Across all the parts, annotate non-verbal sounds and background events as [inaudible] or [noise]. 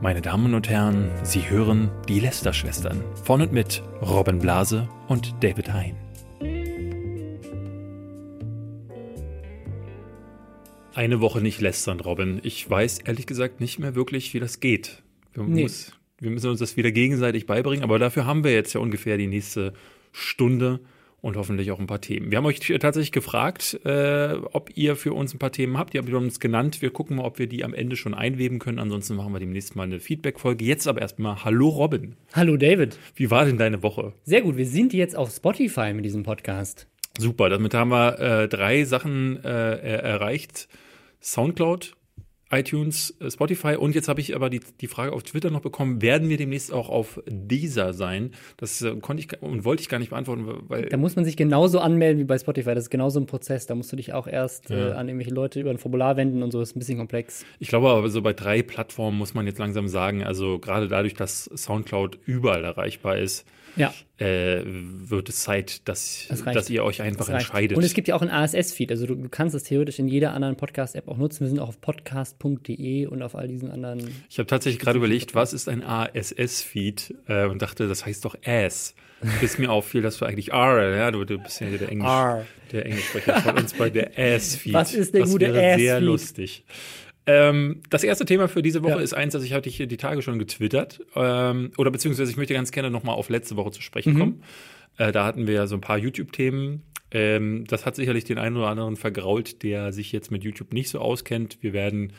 Meine Damen und Herren, Sie hören die Lester-Schwestern von und mit Robin Blase und David Hein. Eine Woche nicht lästern, Robin. Ich weiß ehrlich gesagt nicht mehr wirklich, wie das geht. Wir, Nee. muss, wir müssen uns das wieder gegenseitig beibringen, aber dafür haben wir jetzt ja ungefähr die nächste Stunde und hoffentlich auch ein paar Themen. Wir haben euch tatsächlich gefragt, äh, ob ihr für uns ein paar Themen habt. Ihr habt uns genannt. Wir gucken mal, ob wir die am Ende schon einweben können. Ansonsten machen wir demnächst mal eine Feedback-Folge. Jetzt aber erstmal Hallo Robin. Hallo David. Wie war denn deine Woche? Sehr gut, wir sind jetzt auf Spotify mit diesem Podcast. Super, damit haben wir äh, drei Sachen äh, er erreicht. Soundcloud, iTunes, äh, Spotify und jetzt habe ich aber die, die Frage auf Twitter noch bekommen, werden wir demnächst auch auf dieser sein? Das äh, konnte ich und wollte ich gar nicht beantworten, weil Da muss man sich genauso anmelden wie bei Spotify. Das ist genauso ein Prozess. Da musst du dich auch erst äh, Ja. an irgendwelche Leute über ein Formular wenden und so. Das ist ein bisschen komplex. ich glaube aber so bei drei Plattformen muss man jetzt langsam sagen, also gerade dadurch, dass Soundcloud überall erreichbar ist, Ja, äh, wird es Zeit, dass, dass ihr euch einfach entscheidet. Und es gibt ja auch ein ASS-Feed. Also du, du kannst es theoretisch in jeder anderen Podcast-App auch nutzen. Wir sind auch auf podcast.de und auf all diesen anderen. Ich habe tatsächlich gerade überlegt, was ist ein ASS-Feed äh, und dachte, das heißt doch Ass. Bis mir [laughs] auffiel, dass du eigentlich R, ja, du, du bist ja der Englisch, R. der Englischsprecher von uns bei der Ass-Feed. [laughs] Was ist der das gute wäre sehr Ass-Feed? lustig. Ähm, das erste Thema für diese Woche Ja. ist eins, das ich hatte ich die Tage schon getwittert. Ähm, oder beziehungsweise ich möchte ganz gerne nochmal auf letzte Woche zu Mhm. sprechen kommen. Äh, da hatten wir ja so ein paar YouTube-Themen. Ähm, das hat sicherlich den einen oder anderen vergrault, der sich jetzt mit YouTube nicht so auskennt. Wir werden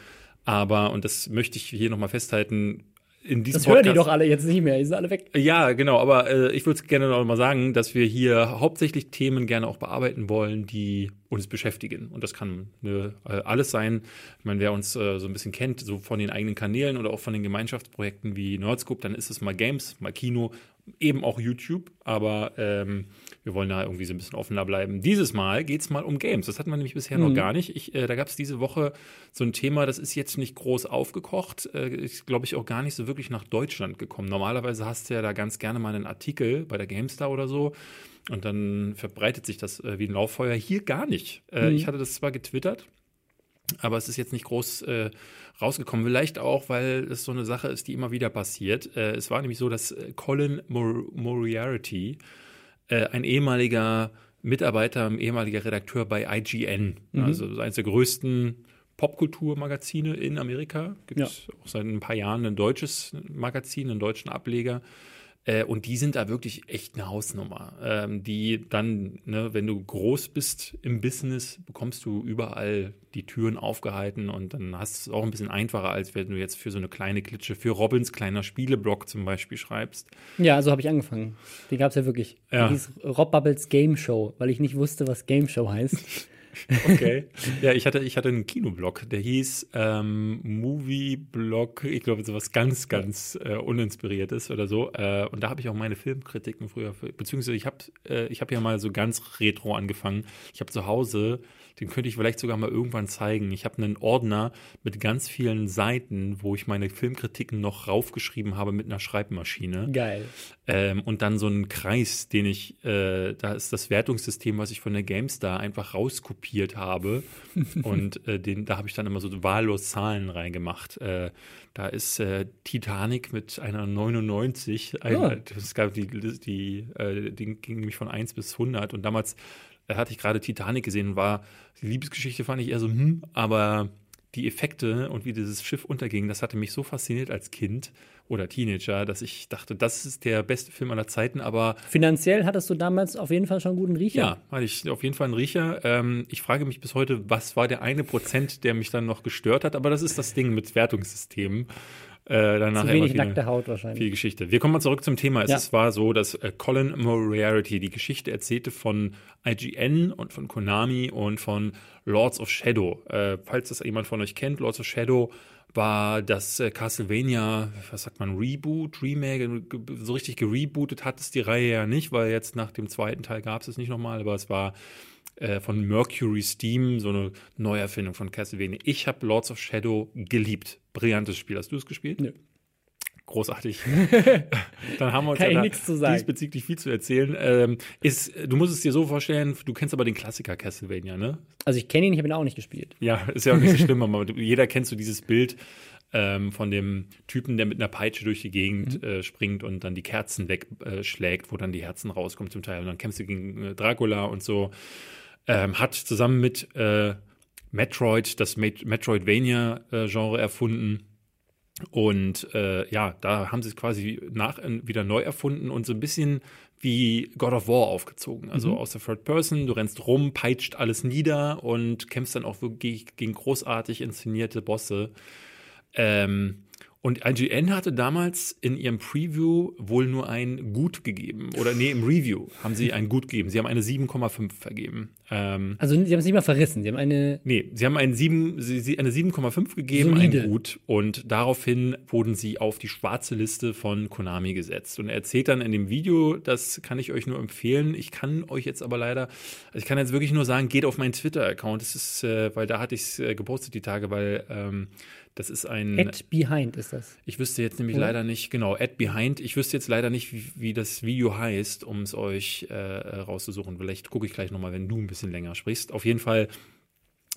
aber, und das möchte ich hier nochmal festhalten, in diesem Das hören die Podcast- doch alle jetzt nicht mehr. Die sind alle weg. ja, genau, aber äh, ich würde gerne noch mal sagen, dass wir hier hauptsächlich Themen gerne auch bearbeiten wollen, die uns beschäftigen. Und das kann ne, äh, alles sein. Ich meine, wer uns äh, so ein bisschen kennt, so von den eigenen Kanälen oder auch von den Gemeinschaftsprojekten wie Nerdscope, dann ist es mal Games, mal Kino, eben auch YouTube. Aber ähm, wir wollen da irgendwie so ein bisschen offener bleiben. Dieses Mal geht es mal um Games. Das hatten wir nämlich bisher noch gar nicht. Ich, äh, da gab es diese Woche so ein Thema, das ist jetzt nicht groß aufgekocht. Äh, ist, glaube ich, auch gar nicht so wirklich nach Deutschland gekommen. Normalerweise hast du ja da ganz gerne mal einen Artikel bei der GameStar oder so. Und dann verbreitet sich das äh, wie ein Lauffeuer. Hier gar nicht. Äh, Ich hatte das zwar getwittert, aber es ist jetzt nicht groß äh, rausgekommen. Vielleicht auch, weil es so eine Sache ist, die immer wieder passiert. Äh, es war nämlich so, dass äh, Colin Mor Moriarty, äh, ein ehemaliger Mitarbeiter, ein ehemaliger Redakteur bei IGN, also eines der größten Popkulturmagazine in Amerika. Gibt Ja. auch seit ein paar Jahren ein deutsches Magazin, einen deutschen Ableger. Äh, und die sind da wirklich echt eine Hausnummer. Ähm, die dann, ne, wenn du groß bist im Business, bekommst du überall die Türen aufgehalten und dann hast du es auch ein bisschen einfacher, als wenn du jetzt für so eine kleine Klitsche, für Robins kleiner Spieleblog zum Beispiel schreibst. Ja, so habe ich angefangen. Die gab es ja wirklich. Ja. Die hieß Rob Bubbles Game Show, weil ich nicht wusste, was Game Show heißt. [laughs] Okay. ja, ich hatte, ich hatte einen Kinoblog, der hieß ähm, Movieblog, ich glaube, sowas ganz, ganz äh, uninspiriertes oder so. Äh, und da habe ich auch meine Filmkritiken früher, beziehungsweise ich habe äh, ich hab ja mal so ganz retro angefangen. Ich habe zu Hause, den könnte ich vielleicht sogar mal irgendwann zeigen. Ich habe einen Ordner mit ganz vielen Seiten, wo ich meine Filmkritiken noch raufgeschrieben habe mit einer Schreibmaschine. Geil. Ähm, und dann so einen Kreis, den ich, äh, da ist das Wertungssystem, was ich von der GameStar einfach rauskopiert habe. [laughs] und äh, den, da habe ich dann immer so wahllos Zahlen reingemacht. Äh, da ist äh, Titanic mit einer 99. Ein, Ah. Es gab die, die, äh, die ging nämlich von 1 bis 100. Und damals hatte ich gerade Titanic gesehen und war, die Liebesgeschichte fand ich eher so, hm, aber die Effekte und wie dieses Schiff unterging, das hatte mich so fasziniert als Kind oder Teenager, dass ich dachte, das ist der beste Film aller Zeiten, aber Finanziell hattest du damals auf jeden Fall schon einen guten Riecher. ja, hatte ich auf jeden Fall einen Riecher. Ähm, ich frage mich bis heute, was war der eine Prozent, der mich dann noch gestört hat, aber das ist das Ding mit Wertungssystemen. Äh, danach Zu wenig nackte Haut wahrscheinlich. viel Geschichte. Wir kommen mal zurück zum Thema. Es Ja. ist- war so, dass äh, Colin Moriarty die Geschichte erzählte von IGN und von Konami und von Lords of Shadow. Äh, falls das jemand von euch kennt, Lords of Shadow war das äh, Castlevania, was sagt man, Reboot, Remake, so richtig gerebootet hat es die Reihe ja nicht, weil jetzt nach dem zweiten Teil gab es es nicht nochmal, aber es war äh, von Mercury Steam, so eine Neuerfindung von Castlevania. Ich habe Lords of Shadow geliebt. Brillantes Spiel. Hast du es gespielt? Nö. Großartig. [laughs] Dann haben wir uns Kann ja nichts zu sagen. diesbezüglich viel zu erzählen. Ähm, ist, du musst es dir so vorstellen, du kennst aber den Klassiker Castlevania, ne? Also ich kenne ihn, ich habe ihn auch nicht gespielt. Ja, ist ja auch nicht so [laughs] schlimm, aber jeder kennt so dieses Bild. ähm, von dem Typen, der mit einer Peitsche durch die Gegend mhm. äh, springt und dann die Kerzen wegschlägt, äh, wo dann die Herzen rauskommen zum Teil. Und dann kämpfst du gegen äh, Dracula und so. Ähm, hat zusammen mit äh, Metroid das Met Metroidvania-Genre erfunden. Und äh, ja, da haben sie es quasi nach, wieder neu erfunden und so ein bisschen wie God of War aufgezogen. Also mhm. aus der Third Person, du rennst rum, peitscht alles nieder und kämpfst dann auch wirklich gegen großartig inszenierte Bosse. Ähm, und IGN hatte damals in ihrem Preview wohl nur ein Gut gegeben. Oder nee, im Review haben sie ein Gut gegeben. Sie haben eine 7,5 vergeben. Ähm, also sie haben es nicht mal verrissen. Sie haben eine. Nee, sie haben ein 7, sie, eine 7,5 gegeben, Solide. ein Gut. Und daraufhin wurden sie auf die schwarze Liste von Konami gesetzt. Und er erzählt dann in dem Video, das kann ich euch nur empfehlen. Ich kann euch jetzt aber leider, also ich kann jetzt wirklich nur sagen, geht auf meinen Twitter-Account. Das ist, äh, weil da hatte ich es äh, gepostet die Tage, weil ähm, das ist ein. Ad Behind ist das. Ich wüsste jetzt nämlich Oder? leider nicht, genau, Ad Behind. Ich wüsste jetzt leider nicht, wie, wie das Video heißt, um es euch äh, rauszusuchen. Vielleicht gucke ich gleich nochmal, wenn du ein bisschen länger sprichst. Auf jeden Fall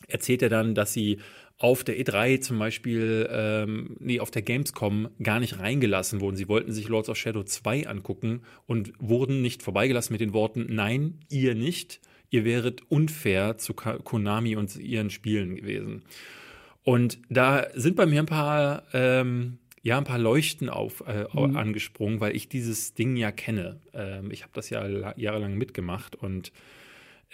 erzählt er dann, dass sie auf der E3 zum Beispiel, ähm, nee, auf der Gamescom gar nicht reingelassen wurden. Sie wollten sich Lords of Shadow 2 angucken und wurden nicht vorbeigelassen mit den Worten, nein, ihr nicht, ihr wäret unfair zu Konami und ihren Spielen gewesen. Und da sind bei mir ein paar, ähm, ja, ein paar Leuchten auf, äh, mhm. angesprungen, weil ich dieses Ding ja kenne. Ähm, ich habe das ja jahrelang mitgemacht und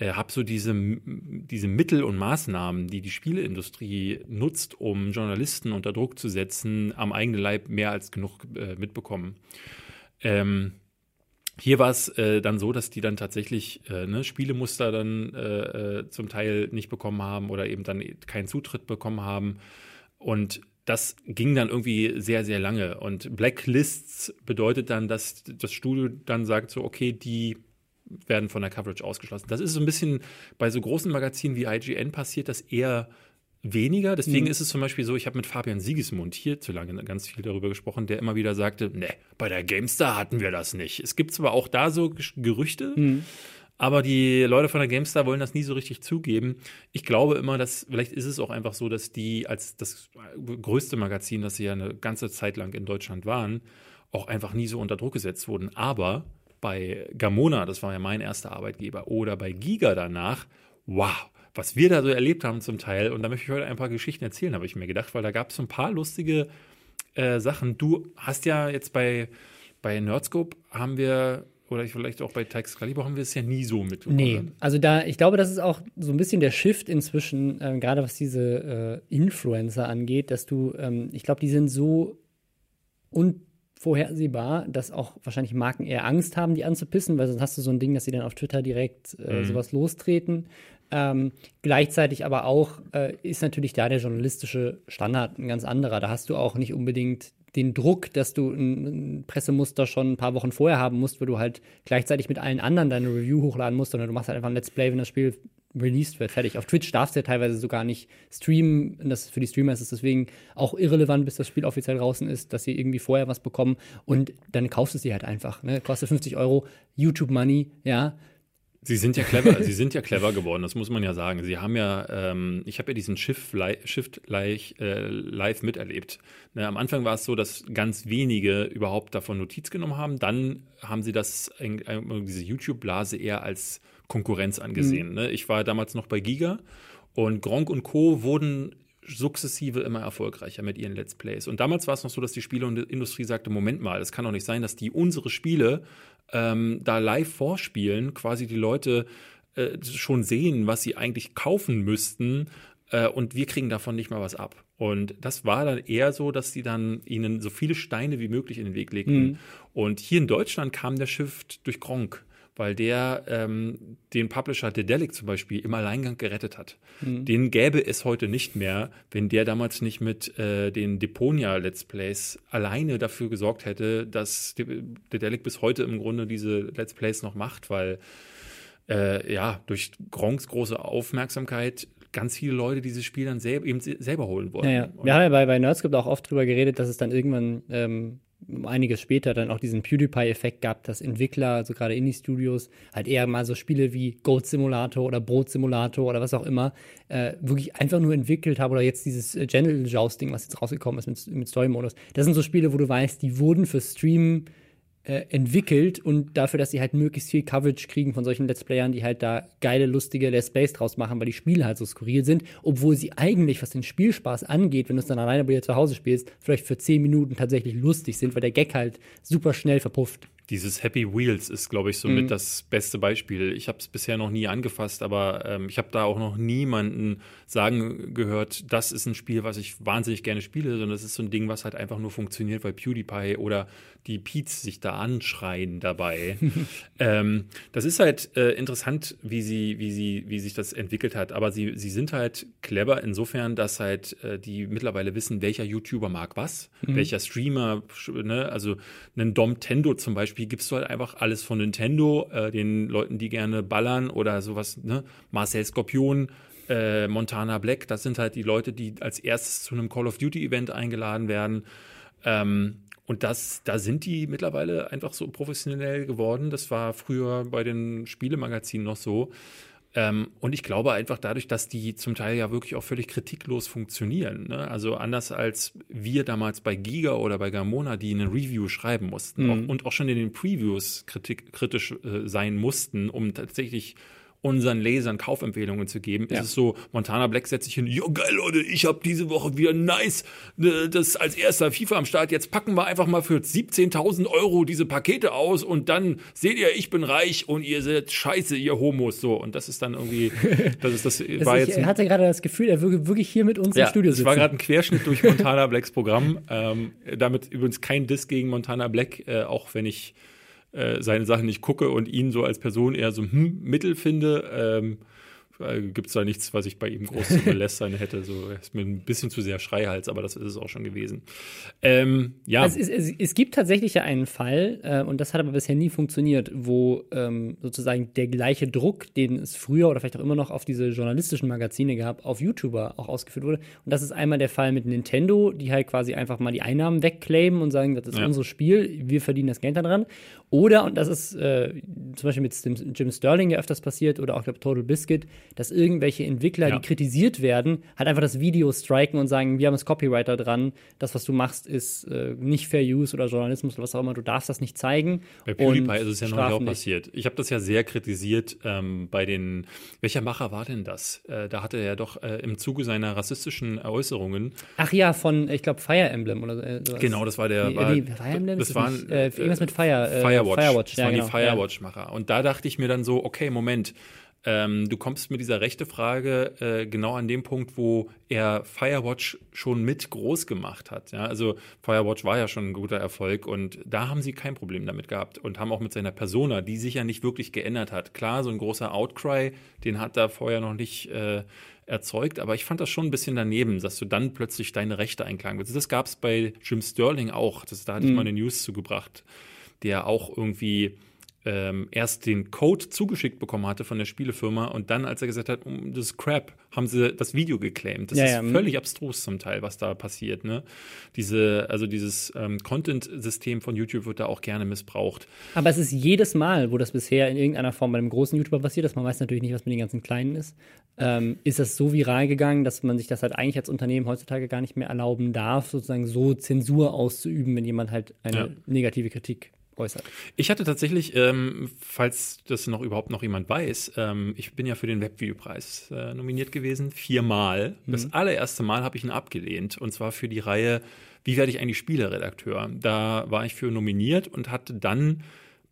äh, habe so diese, diese Mittel und Maßnahmen, die die Spieleindustrie nutzt, um Journalisten unter Druck zu setzen, am eigenen Leib mehr als genug äh, mitbekommen. Ähm, hier war es äh, dann so, dass die dann tatsächlich äh, ne, Spielemuster dann äh, äh, zum Teil nicht bekommen haben oder eben dann keinen Zutritt bekommen haben. Und das ging dann irgendwie sehr, sehr lange. Und Blacklists bedeutet dann, dass das Studio dann sagt so, okay, die werden von der Coverage ausgeschlossen. Das ist so ein bisschen bei so großen Magazinen wie IGN passiert das eher weniger. Deswegen mhm. ist es zum Beispiel so, ich habe mit Fabian Siegesmund hierzulande ganz viel darüber gesprochen, der immer wieder sagte, ne, bei der GameStar hatten wir das nicht. Es gibt zwar auch da so Gerüchte, mhm. aber die Leute von der GameStar wollen das nie so richtig zugeben. Ich glaube immer, dass vielleicht ist es auch einfach so, dass die als das größte Magazin, das sie ja eine ganze Zeit lang in Deutschland waren, auch einfach nie so unter Druck gesetzt wurden. Aber bei Gamona, das war ja mein erster Arbeitgeber, oder bei Giga danach, wow, was wir da so erlebt haben zum Teil. Und da möchte ich heute ein paar Geschichten erzählen, habe ich mir gedacht, weil da gab es so ein paar lustige äh, Sachen. Du hast ja jetzt bei, bei Nerdscope haben wir oder vielleicht auch bei Tax Caliber haben wir es ja nie so mitbekommen. Nee, also da, ich glaube, das ist auch so ein bisschen der Shift inzwischen, äh, gerade was diese äh, Influencer angeht, dass du, ähm, ich glaube, die sind so unvorhersehbar, dass auch wahrscheinlich Marken eher Angst haben, die anzupissen, weil sonst hast du so ein Ding, dass sie dann auf Twitter direkt äh, mhm. sowas lostreten. Ähm, gleichzeitig aber auch äh, ist natürlich da der journalistische Standard ein ganz anderer. Da hast du auch nicht unbedingt den Druck, dass du ein, Pressemuster schon ein paar Wochen vorher haben musst, wo du halt gleichzeitig mit allen anderen deine Review hochladen musst, sondern du machst halt einfach ein Let's Play, wenn das Spiel released wird, fertig. Auf Twitch darfst du ja teilweise sogar nicht streamen. Das für die Streamer ist es deswegen auch irrelevant, bis das Spiel offiziell draußen ist, dass sie irgendwie vorher was bekommen und dann kaufst du sie halt einfach. Ne? Kostet 50 Euro, YouTube Money, ja. Sie sind ja clever, sie sind ja clever geworden, das muss man ja sagen. Sie haben ja, ähm, ich habe ja diesen Shift, Shift live, äh, live miterlebt. Ne, am Anfang war es so, dass ganz wenige überhaupt davon Notiz genommen haben. Dann haben sie das, diese YouTube-Blase eher als Konkurrenz angesehen. Mhm. Ne? Ich war damals noch bei Giga und Gronk und Co. wurden sukzessive immer erfolgreicher mit ihren Let's Plays. Und damals war es noch so, dass die Spieleindustrie sagte, Moment mal, es kann doch nicht sein, dass die unsere Spiele ähm, da live vorspielen, quasi die Leute äh, schon sehen, was sie eigentlich kaufen müssten äh, und wir kriegen davon nicht mal was ab. Und das war dann eher so, dass sie dann ihnen so viele Steine wie möglich in den Weg legten. Mhm. Und hier in Deutschland kam der Shift durch Gronk weil der ähm, den Publisher Dedelic zum Beispiel im Alleingang gerettet hat. Mhm. Den gäbe es heute nicht mehr, wenn der damals nicht mit äh, den Deponia Let's Plays alleine dafür gesorgt hätte, dass Dedelic bis heute im Grunde diese Let's Plays noch macht, weil äh, ja, durch Gronks große Aufmerksamkeit ganz viele Leute dieses Spiel dann selber, eben selber holen wollen. Ja, ja. Wir haben ja bei, bei Nerdscript auch oft drüber geredet, dass es dann irgendwann ähm, einiges später dann auch diesen PewDiePie-Effekt gab, dass Entwickler, also gerade Indie-Studios, halt eher mal so Spiele wie Goat Simulator oder Brot Simulator oder was auch immer, äh, wirklich einfach nur entwickelt haben oder jetzt dieses äh, General Jousting, was jetzt rausgekommen ist mit, mit Story-Modus. Das sind so Spiele, wo du weißt, die wurden für Stream äh, entwickelt und dafür, dass sie halt möglichst viel Coverage kriegen von solchen Let's Playern, die halt da geile, lustige Let's Plays draus machen, weil die Spiele halt so skurril sind, obwohl sie eigentlich, was den Spielspaß angeht, wenn du es dann alleine bei dir zu Hause spielst, vielleicht für 10 Minuten tatsächlich lustig sind, weil der Gag halt super schnell verpufft. Dieses Happy Wheels ist, glaube ich, somit mhm. das beste Beispiel. Ich habe es bisher noch nie angefasst, aber ähm, ich habe da auch noch niemanden sagen gehört, das ist ein Spiel, was ich wahnsinnig gerne spiele, sondern das ist so ein Ding, was halt einfach nur funktioniert, weil PewDiePie oder die Peets sich da anschreien dabei. [laughs] ähm, das ist halt äh, interessant, wie sie, wie sie, wie sich das entwickelt hat. Aber sie, sie sind halt clever insofern, dass halt äh, die mittlerweile wissen, welcher YouTuber mag was, mhm. welcher Streamer, ne, also einen Dom Tendo zum Beispiel Spiel gibst du halt einfach alles von Nintendo, äh, den Leuten, die gerne ballern oder sowas, ne? Marcel Skorpion, äh, Montana Black, das sind halt die Leute, die als erstes zu einem Call of Duty Event eingeladen werden. Ähm, und das, da sind die mittlerweile einfach so professionell geworden. Das war früher bei den Spielemagazinen noch so. Ähm, und ich glaube einfach dadurch, dass die zum Teil ja wirklich auch völlig kritiklos funktionieren. Ne? Also anders als wir damals bei Giga oder bei Gamona, die eine Review schreiben mussten mhm. auch, und auch schon in den Previews kritik, kritisch äh, sein mussten, um tatsächlich unseren Lesern Kaufempfehlungen zu geben. Ja. Ist es so, Montana Black setzt sich hin, jo geil Leute, ich habe diese Woche wieder nice, ne, das als erster FIFA am Start, jetzt packen wir einfach mal für 17.000 Euro diese Pakete aus und dann seht ihr, ich bin reich und ihr seid scheiße, ihr Homos, so. Und das ist dann irgendwie, [laughs] das ist das, war ich jetzt. Ich hatte gerade das Gefühl, er würde wirklich hier mit uns ja, im Studio sitzen. Das war gerade ein Querschnitt durch Montana [laughs] Blacks Programm. Ähm, damit übrigens kein Diss gegen Montana Black, äh, auch wenn ich äh, seine Sachen nicht gucke und ihn so als Person eher so hm, Mittel finde. Ähm, äh, gibt es da nichts, was ich bei ihm groß zu belästern hätte. So, er ist mir ein bisschen zu sehr Schreihals, aber das ist es auch schon gewesen. Ähm, ja. Also es, es, es, gibt tatsächlich ja einen Fall, äh, und das hat aber bisher nie funktioniert, wo ähm, sozusagen der gleiche Druck, den es früher oder vielleicht auch immer noch auf diese journalistischen Magazine gab, auf YouTuber auch ausgeführt wurde. Und das ist einmal der Fall mit Nintendo, die halt quasi einfach mal die Einnahmen wegclaimen und sagen, das ist ja. unser Spiel, wir verdienen das Geld daran. Oder, und das ist äh, zum Beispiel mit Jim Sterling ja öfters passiert, oder auch, glaube Total Biscuit, dass irgendwelche Entwickler, ja. die kritisiert werden, halt einfach das Video striken und sagen, wir haben das Copyright da dran, das, was du machst, ist äh, nicht Fair Use oder Journalismus oder was auch immer, du darfst das nicht zeigen. Bei PewDiePie ist es ja noch auch passiert. Ich habe das ja sehr kritisiert ähm, bei den, welcher Macher war denn das? Äh, da hatte er ja doch äh, im Zuge seiner rassistischen Äußerungen. Ach ja, von, ich glaube, Fire Emblem oder äh, sowas. Genau, das war der. Nee, war, nee, Fire Emblem? Das, das waren nicht, äh, irgendwas mit Fire. Äh, Firewatch. Firewatch. Das ja, waren genau. die Firewatch-Macher. Und da dachte ich mir dann so, okay, Moment, ähm, du kommst mit dieser rechte Frage äh, genau an dem Punkt, wo er Firewatch schon mit groß gemacht hat. Ja? Also Firewatch war ja schon ein guter Erfolg und da haben sie kein Problem damit gehabt und haben auch mit seiner Persona, die sich ja nicht wirklich geändert hat. Klar, so ein großer Outcry, den hat er vorher noch nicht äh, erzeugt, aber ich fand das schon ein bisschen daneben, dass du dann plötzlich deine Rechte einklagen willst. Das gab es bei Jim Sterling auch. Das, da hatte mhm. ich mal eine News zugebracht, der auch irgendwie ähm, erst den Code zugeschickt bekommen hatte von der Spielefirma und dann, als er gesagt hat, um das Crap, haben sie das Video geclaimed. Das ja, ist ja. völlig abstrus zum Teil, was da passiert. Ne? Diese, also dieses ähm, Content-System von YouTube wird da auch gerne missbraucht. Aber es ist jedes Mal, wo das bisher in irgendeiner Form bei einem großen YouTuber passiert ist, man weiß natürlich nicht, was mit den ganzen Kleinen ist, ähm, ist das so viral gegangen, dass man sich das halt eigentlich als Unternehmen heutzutage gar nicht mehr erlauben darf, sozusagen so Zensur auszuüben, wenn jemand halt eine ja. negative Kritik äußert. Ich hatte tatsächlich, ähm, falls das noch überhaupt noch jemand weiß, ähm, ich bin ja für den Webvideopreis äh, nominiert gewesen, viermal. Mhm. Das allererste Mal habe ich ihn abgelehnt und zwar für die Reihe Wie werde ich eigentlich Spieleredakteur? Da war ich für nominiert und hatte dann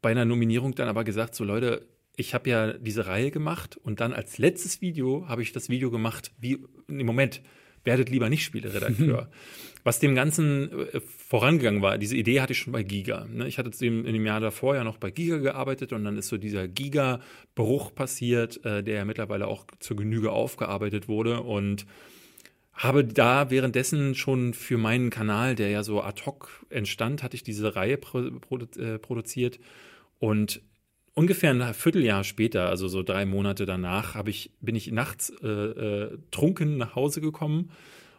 bei einer Nominierung dann aber gesagt, so Leute, ich habe ja diese Reihe gemacht und dann als letztes Video habe ich das Video gemacht, wie im Moment, werdet lieber nicht Spieleredakteur. [laughs] Was dem Ganzen äh, vorangegangen war, diese Idee hatte ich schon bei Giga. Ne? Ich hatte in dem Jahr davor ja noch bei Giga gearbeitet und dann ist so dieser Giga-Bruch passiert, äh, der ja mittlerweile auch zur Genüge aufgearbeitet wurde und habe da währenddessen schon für meinen Kanal, der ja so ad hoc entstand, hatte ich diese Reihe äh, produziert und ungefähr ein Vierteljahr später, also so drei Monate danach, ich, bin ich nachts äh, äh, trunken nach Hause gekommen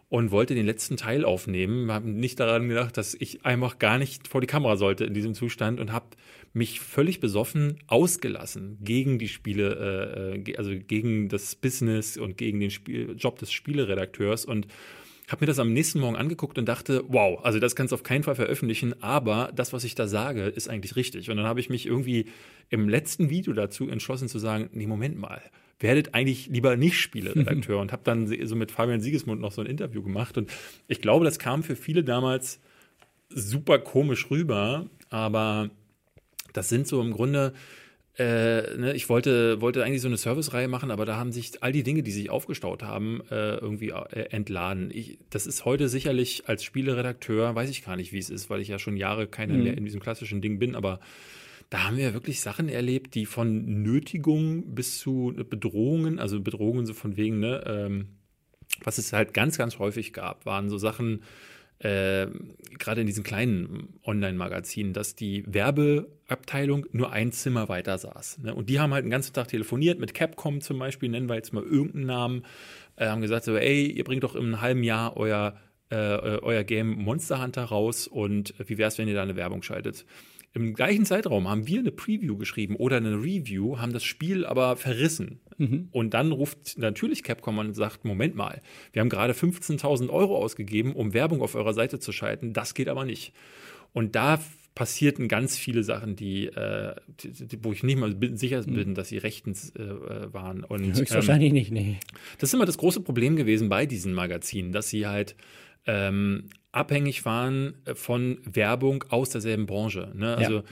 und wollte den letzten Teil aufnehmen. Wir haben nicht daran gedacht, dass ich einfach gar nicht vor die Kamera sollte in diesem Zustand und habe mich völlig besoffen ausgelassen gegen die Spiele, äh, also gegen das Business und gegen den Spiel Job des Spieleredakteurs und habe mir das am nächsten Morgen angeguckt und dachte, wow, also das kannst du auf keinen Fall veröffentlichen, aber das, was ich da sage, ist eigentlich richtig. Und dann habe ich mich irgendwie im letzten Video dazu entschlossen zu sagen, nee, Moment mal, werdet eigentlich lieber nicht Spieleredakteur [laughs] und habe dann so mit Fabian Siegesmund noch so ein Interview gemacht und ich glaube, das kam für viele damals super komisch rüber, aber das sind so im Grunde äh, ne, ich wollte, wollte eigentlich so eine Service-Reihe machen, aber da haben sich all die Dinge, die sich aufgestaut haben, äh, irgendwie äh, entladen. Ich, das ist heute sicherlich als Spieleredakteur, weiß ich gar nicht, wie es ist, weil ich ja schon Jahre keine mhm. mehr in diesem klassischen Ding bin, aber da haben wir wirklich Sachen erlebt, die von Nötigung bis zu Bedrohungen, also Bedrohungen so von wegen, ne, ähm, was es halt ganz, ganz häufig gab, waren so Sachen, äh, gerade in diesen kleinen Online-Magazinen, dass die Werbeabteilung nur ein Zimmer weiter saß. Ne? Und die haben halt den ganzen Tag telefoniert, mit Capcom zum Beispiel, nennen wir jetzt mal irgendeinen Namen, äh, haben gesagt so, ey, ihr bringt doch im halben Jahr euer, äh, euer Game Monster Hunter raus und wie wäre es, wenn ihr da eine Werbung schaltet? Im gleichen Zeitraum haben wir eine Preview geschrieben oder eine Review, haben das Spiel aber verrissen. Mhm. Und dann ruft natürlich Capcom und sagt: Moment mal, wir haben gerade 15.000 Euro ausgegeben, um Werbung auf eurer Seite zu schalten. Das geht aber nicht. Und da passierten ganz viele Sachen, die, äh, die, die wo ich nicht mal sicher mhm. bin, dass sie rechtens äh, äh waren. Und, Höchstwahrscheinlich ähm, nicht, nee. Das ist immer das große Problem gewesen bei diesen Magazinen, dass sie halt ähm, abhängig waren von Werbung aus derselben Branche. Ne? Also ja.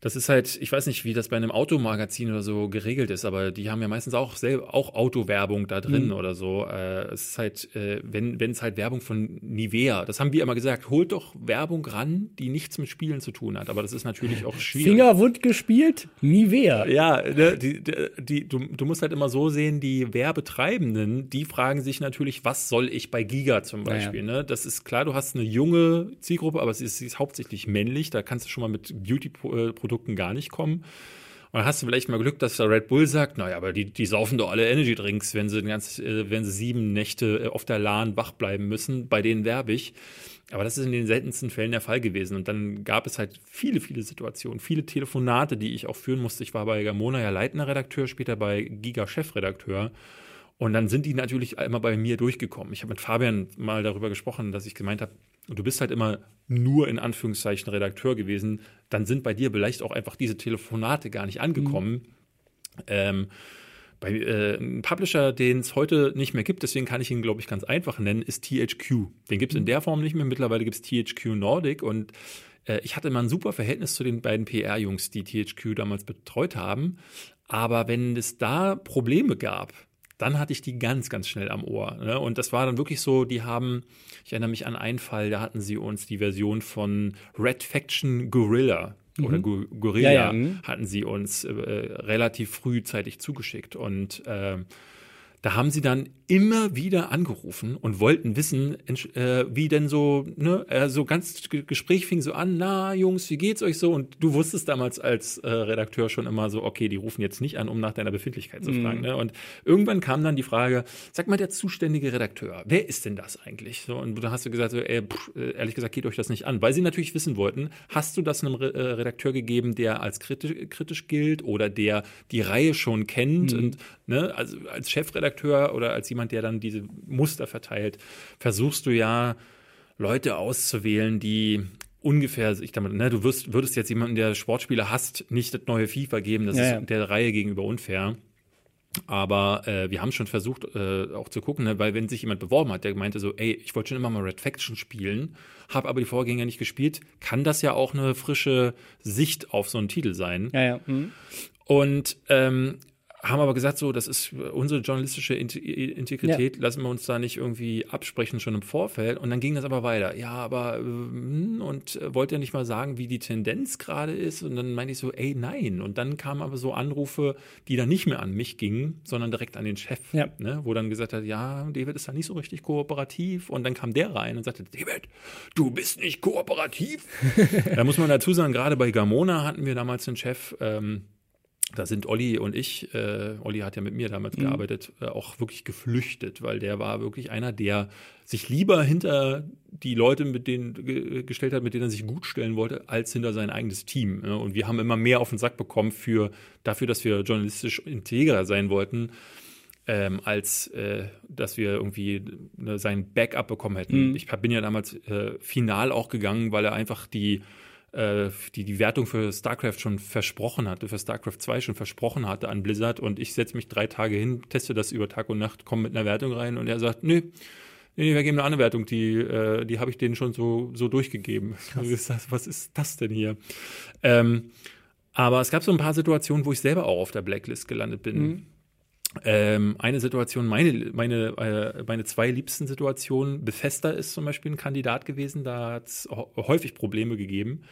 Das ist halt, ich weiß nicht, wie das bei einem Automagazin oder so geregelt ist, aber die haben ja meistens auch selber auch Autowerbung da drin mhm. oder so. Äh, es ist halt, äh, wenn wenn es halt Werbung von Nivea, das haben wir immer gesagt, holt doch Werbung ran, die nichts mit Spielen zu tun hat. Aber das ist natürlich auch schwierig. Fingerwund gespielt, Nivea. Ja, ne, die, die, du, du musst halt immer so sehen, die Werbetreibenden, die fragen sich natürlich, was soll ich bei Giga zum Beispiel. Ja, ja. Ne? Das ist klar, du hast eine junge Zielgruppe, aber sie ist, sie ist hauptsächlich männlich. Da kannst du schon mal mit Beauty-Produkten Produkten gar nicht kommen. Und dann hast du vielleicht mal Glück, dass der Red Bull sagt, naja, aber die, die saufen doch alle Energy Drinks, wenn sie, ganz, äh, wenn sie sieben Nächte äh, auf der Lahn wach bleiben müssen. Bei denen werbe ich. Aber das ist in den seltensten Fällen der Fall gewesen. Und dann gab es halt viele, viele Situationen, viele Telefonate, die ich auch führen musste. Ich war bei Gamona ja leitender Redakteur, später bei Giga Chefredakteur. Und dann sind die natürlich immer bei mir durchgekommen. Ich habe mit Fabian mal darüber gesprochen, dass ich gemeint habe, du bist halt immer nur in Anführungszeichen Redakteur gewesen, dann sind bei dir vielleicht auch einfach diese Telefonate gar nicht angekommen. Mhm. Ähm, bei äh, einem Publisher, den es heute nicht mehr gibt, deswegen kann ich ihn, glaube ich, ganz einfach nennen, ist THQ. Den gibt es in mhm. der Form nicht mehr. Mittlerweile gibt es THQ Nordic und äh, ich hatte mal ein super Verhältnis zu den beiden PR-Jungs, die THQ damals betreut haben. Aber wenn es da Probleme gab, dann hatte ich die ganz, ganz schnell am Ohr. Ne? Und das war dann wirklich so, die haben, ich erinnere mich an einen Fall, da hatten sie uns die Version von Red Faction Gorilla mhm. oder Gorilla ja, ja. Mhm. hatten sie uns äh, relativ frühzeitig zugeschickt. Und äh, da haben sie dann immer wieder angerufen und wollten wissen, äh, wie denn so, ne, äh, so ganz Gespräch fing so an, na Jungs, wie geht's euch so? Und du wusstest damals als äh, Redakteur schon immer so, okay, die rufen jetzt nicht an, um nach deiner Befindlichkeit zu fragen. Mhm. Ne? Und irgendwann kam dann die Frage, sag mal, der zuständige Redakteur, wer ist denn das eigentlich? So, und da hast du gesagt, so, ey, pff, äh, ehrlich gesagt, geht euch das nicht an, weil sie natürlich wissen wollten, hast du das einem äh, Redakteur gegeben, der als kritisch, kritisch gilt oder der die Reihe schon kennt mhm. und ne, also als Chefredakteur oder als jemand, der dann diese Muster verteilt, versuchst du ja Leute auszuwählen, die ungefähr, ich damit, ne, du wirst, würdest jetzt jemanden, der Sportspieler hast, nicht das neue FIFA geben, das ja, ist der Reihe gegenüber unfair. Aber äh, wir haben schon versucht, äh, auch zu gucken, ne, weil wenn sich jemand beworben hat, der meinte so, ey, ich wollte schon immer mal Red Faction spielen, habe aber die Vorgänger nicht gespielt, kann das ja auch eine frische Sicht auf so einen Titel sein. Ja, ja. Mhm. Und ähm, haben aber gesagt, so, das ist unsere journalistische Integrität, ja. lassen wir uns da nicht irgendwie absprechen schon im Vorfeld. Und dann ging das aber weiter. Ja, aber hm, und äh, wollte ja nicht mal sagen, wie die Tendenz gerade ist. Und dann meinte ich so, ey, nein. Und dann kamen aber so Anrufe, die dann nicht mehr an mich gingen, sondern direkt an den Chef, ja. ne, wo dann gesagt hat, ja, David ist da nicht so richtig kooperativ. Und dann kam der rein und sagte, David, du bist nicht kooperativ. [laughs] da muss man dazu sagen, gerade bei Gamona hatten wir damals einen Chef, ähm, da sind Olli und ich, äh, Olli hat ja mit mir damals mhm. gearbeitet, äh, auch wirklich geflüchtet, weil der war wirklich einer, der sich lieber hinter die Leute mit denen ge gestellt hat, mit denen er sich gut stellen wollte, als hinter sein eigenes Team. Ne? Und wir haben immer mehr auf den Sack bekommen für dafür, dass wir journalistisch integrer sein wollten, ähm, als äh, dass wir irgendwie ne, sein Backup bekommen hätten. Mhm. Ich bin ja damals äh, final auch gegangen, weil er einfach die äh, die die Wertung für StarCraft schon versprochen hatte, für StarCraft 2 schon versprochen hatte an Blizzard und ich setze mich drei Tage hin, teste das über Tag und Nacht, komme mit einer Wertung rein und er sagt, nö, nee, wir geben eine andere Wertung, die, äh, die habe ich denen schon so, so durchgegeben. Was ist, das, was ist das denn hier? Ähm, aber es gab so ein paar Situationen, wo ich selber auch auf der Blacklist gelandet bin. Mhm. Ähm, eine Situation, meine, meine, äh, meine zwei liebsten Situationen, Bethesda ist zum Beispiel ein Kandidat gewesen, da hat es häufig Probleme gegeben,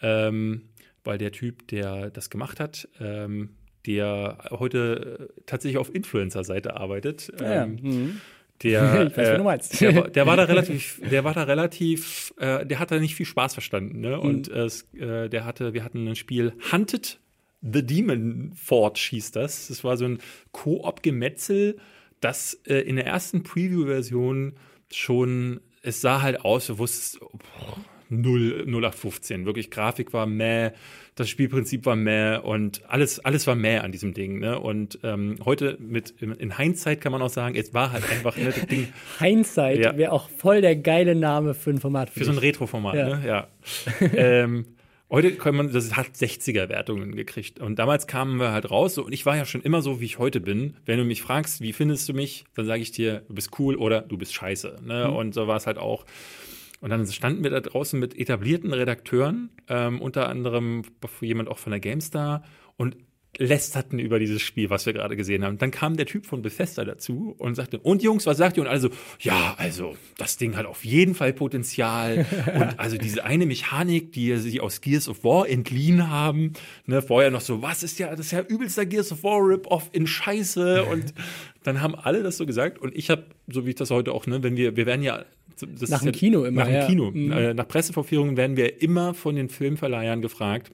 ähm, weil der Typ, der das gemacht hat, ähm, der heute äh, tatsächlich auf Influencer-Seite arbeitet. Ja, ähm, mhm. Der, [laughs] weiß, äh. Der, der, war da [laughs] relativ, der war da relativ, äh, der hat da nicht viel Spaß verstanden, ne? Und mhm. äh, der hatte, wir hatten ein Spiel Hunted The Demon Forge hieß das. Das war so ein Koop-Gemetzel, das äh, in der ersten Preview-Version schon, es sah halt aus, du wusstest, oh, 0, 0815. Wirklich, Grafik war meh, das Spielprinzip war meh und alles, alles war meh an diesem Ding. Ne? Und ähm, heute mit in Hindsight kann man auch sagen, es war halt einfach ne, das Ding. [laughs] Hindsight ja. wäre auch voll der geile Name für ein Format. Für, für so ein Retro-Format, ja. Ne? ja. [laughs] ähm, Heute kann man, das hat 60er-Wertungen gekriegt. Und damals kamen wir halt raus. So, und ich war ja schon immer so, wie ich heute bin. Wenn du mich fragst, wie findest du mich, dann sage ich dir, du bist cool oder du bist scheiße. Ne? Mhm. Und so war es halt auch. Und dann standen wir da draußen mit etablierten Redakteuren, ähm, unter anderem jemand auch von der GameStar. Und lästerten über dieses Spiel, was wir gerade gesehen haben. Dann kam der Typ von Bethesda dazu und sagte, und Jungs, was sagt ihr? Und alle so, ja, also das Ding hat auf jeden Fall Potenzial. [laughs] und also diese eine Mechanik, die sie aus Gears of War entliehen haben, ne, vorher noch so, was ist ja, das ist ja übelster Gears of War Rip-Off in Scheiße. Und [laughs] dann haben alle das so gesagt. Und ich habe, so wie ich das heute auch, ne, wenn wir, wir werden ja nach dem ja, Kino immer. Nach dem ja. Kino. Mhm. Äh, nach Presseverführungen werden wir immer von den Filmverleihern gefragt,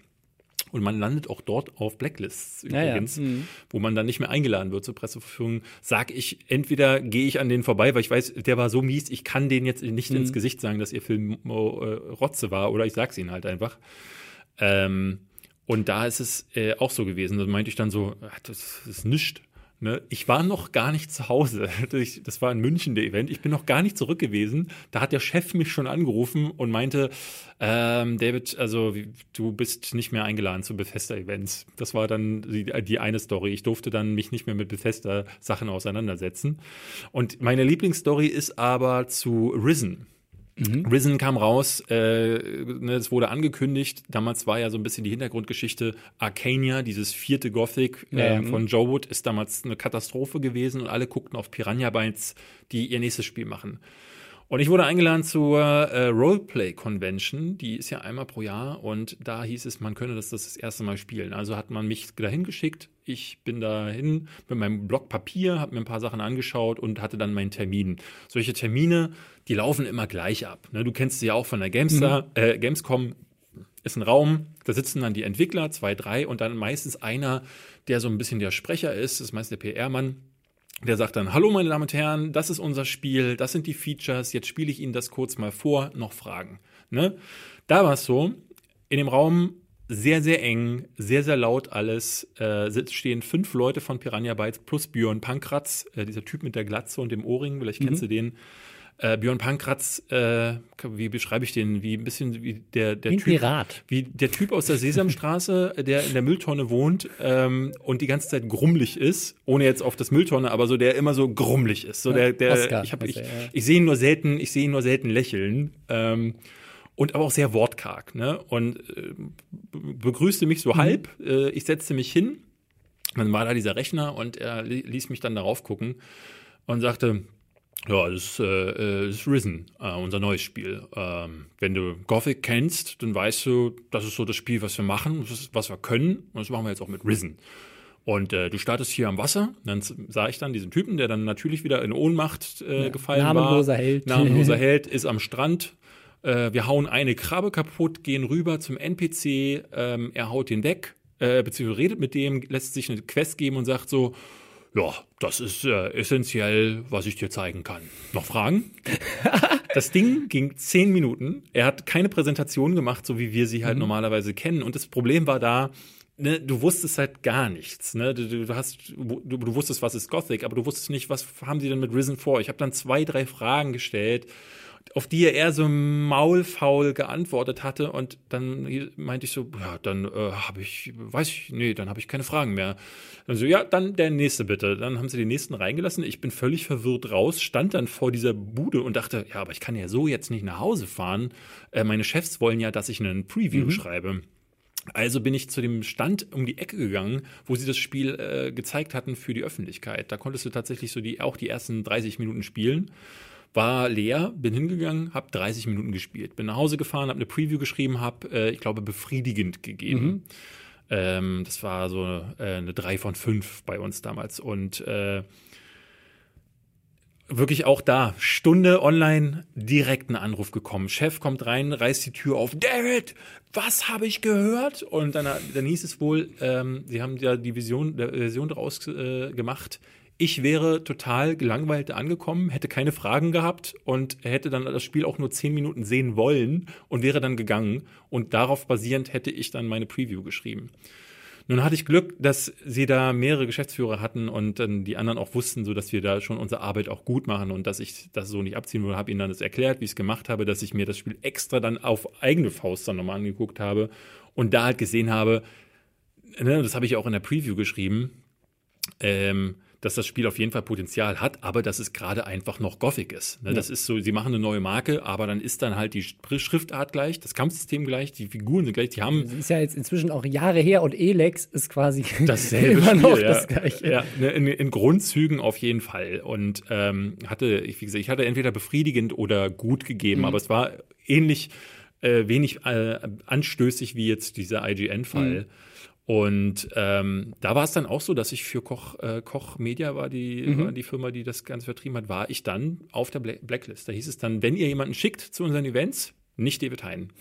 und man landet auch dort auf Blacklists übrigens, ja, ja. Mhm. wo man dann nicht mehr eingeladen wird zur Presseverführung. Sag ich, entweder gehe ich an denen vorbei, weil ich weiß, der war so mies, ich kann denen jetzt nicht mhm. ins Gesicht sagen, dass ihr Film äh, Rotze war, oder ich sag's ihnen halt einfach. Ähm, und da ist es äh, auch so gewesen. Da meinte ich dann so, ach, das, das ist nichts. Ne? Ich war noch gar nicht zu Hause. [laughs] Das war in München der Event. Ich bin noch gar nicht zurück gewesen. Da hat der Chef mich schon angerufen und meinte, ähm, David, also du bist nicht mehr eingeladen zu Bethesda-Events. Das war dann die, die, eine Story. Ich durfte dann mich nicht mehr mit Bethesda-Sachen auseinandersetzen. Und meine Lieblingsstory ist aber zu Risen. Mhm. Risen kam raus, äh, ne, es wurde angekündigt. Damals war ja so ein bisschen die Hintergrundgeschichte Arcania, dieses vierte Gothic äh, mhm. von Joe Wood, ist damals eine Katastrophe gewesen und alle guckten auf Piranha Bytes, die ihr nächstes Spiel machen. Und ich wurde eingeladen zur äh, Roleplay Convention, die ist ja einmal pro Jahr und da hieß es, man könne das das, erste Mal spielen. Also hat man mich dahin geschickt. Ich bin dahin mit meinem Block Papier, habe mir ein paar Sachen angeschaut und hatte dann meinen Termin. Solche Termine, die laufen immer gleich ab. Ne? Du kennst sie ja auch von der Gamestar, mhm. äh, Gamescom. Ist ein Raum, da sitzen dann die Entwickler, zwei, drei und dann meistens einer, der so ein bisschen der Sprecher ist, das ist meist der PR-Mann der sagt dann, hallo meine Damen und Herren, das ist unser Spiel, das sind die Features, jetzt spiele ich Ihnen das kurz mal vor, noch Fragen. Ne? Da war es so, in dem Raum sehr, sehr eng, sehr, sehr laut alles, äh, stehen fünf Leute von Piranha Bytes plus Björn Pankratz, äh, dieser Typ mit der Glatze und dem Ohrring, vielleicht kennst mhm. du den. Äh, Björn Pankratz, äh, wie beschreibe ich den? Wie ein bisschen wie der, der Typ. Pirat. Wie der Typ aus der Sesamstraße, der in der Mülltonne wohnt ähm, und die ganze Zeit grummelig ist, ohne jetzt auf das Mülltonne, aber so der immer so grummelig ist. So der, der, Oscar, ich, hab, ich, ich sehe ihn nur selten, ich sehe ihn nur selten lächeln. Ähm, und aber auch sehr wortkarg. Ne? Und äh, begrüßte mich so mhm. halb. Äh, ich setzte mich hin. Dann war da dieser Rechner und er ließ mich dann darauf gucken und sagte, ja, das ist, äh, das ist Risen, äh, unser neues Spiel. Ähm, wenn du Gothic kennst, dann weißt du, das ist so das Spiel, was wir machen, was wir können. Und das machen wir jetzt auch mit Risen. Und äh, du startest hier am Wasser. Dann sah ich dann diesen Typen, der dann natürlich wieder in Ohnmacht äh, ja, gefallen namenloser war. Held. Namenloser [laughs] Held ist am Strand. Äh, wir hauen eine Krabbe kaputt, gehen rüber zum NPC. Ähm, er haut den weg äh, beziehungsweise redet mit dem, lässt sich eine Quest geben und sagt so, ja, das ist äh, essentiell, was ich dir zeigen kann. Noch Fragen? [laughs] das Ding ging zehn Minuten. Er hat keine Präsentation gemacht, so wie wir sie halt mhm. normalerweise kennen. Und das Problem war da, ne, du wusstest halt gar nichts. Ne? Du, du, hast, du, du wusstest, was ist Gothic, aber du wusstest nicht, was haben sie denn mit Risen vor. Ich habe dann zwei, drei Fragen gestellt auf die er eher so maulfaul geantwortet hatte und dann meinte ich so, ja, dann äh, habe ich, weiß ich, nee, dann habe ich keine Fragen mehr. Dann so, ja, dann der nächste bitte. Dann haben sie den nächsten reingelassen. Ich bin völlig verwirrt raus, stand dann vor dieser Bude und dachte, ja, aber ich kann ja so jetzt nicht nach Hause fahren. Äh, meine Chefs wollen ja, dass ich einen Preview mhm. schreibe. Also bin ich zu dem Stand um die Ecke gegangen, wo sie das Spiel äh, gezeigt hatten für die Öffentlichkeit. Da konntest du tatsächlich so die auch die ersten 30 Minuten spielen war leer, bin hingegangen, habe 30 Minuten gespielt, bin nach Hause gefahren, habe eine Preview geschrieben, habe, äh, ich glaube, befriedigend gegeben. Mhm. Ähm, das war so äh, eine 3 von 5 bei uns damals und äh, wirklich auch da, Stunde online, direkt ein Anruf gekommen. Chef kommt rein, reißt die Tür auf. David, was habe ich gehört? Und dann, dann hieß es wohl, ähm, sie haben ja die Vision, der Version daraus äh, gemacht. Ich wäre total gelangweilt angekommen, hätte keine Fragen gehabt und hätte dann das Spiel auch nur zehn Minuten sehen wollen und wäre dann gegangen. Und darauf basierend hätte ich dann meine Preview geschrieben. Nun hatte ich Glück, dass sie da mehrere Geschäftsführer hatten und dann die anderen auch wussten, so dass wir da schon unsere Arbeit auch gut machen und dass ich das so nicht abziehen würde. Habe ihnen dann das erklärt, wie ich es gemacht habe, dass ich mir das Spiel extra dann auf eigene Faust dann nochmal angeguckt habe und da halt gesehen habe, ne, das habe ich auch in der Preview geschrieben, ähm, dass das Spiel auf jeden Fall Potenzial hat, aber dass es gerade einfach noch Gothic ist. Ne? Ja. Das ist so, sie machen eine neue Marke, aber dann ist dann halt die Schriftart gleich, das Kampfsystem gleich, die Figuren sind gleich, die haben. Das ist ja jetzt inzwischen auch Jahre her und Elex ist quasi [laughs] dasselbe immer Spiel, noch ja. das gleiche. Ja, ne, in, in, Grundzügen auf jeden Fall. Und ähm, hatte, wie gesagt, ich hatte entweder befriedigend oder gut gegeben, mhm. aber es war ähnlich äh, wenig äh, anstößig wie jetzt dieser IGN-Fall. Mhm. Und ähm, da war es dann auch so, dass ich für Koch, äh, Koch Media war die, mhm. war die Firma, die das Ganze vertrieben hat, war ich dann auf der Blacklist. Da hieß es dann, wenn ihr jemanden schickt zu unseren Events, nicht David Hein.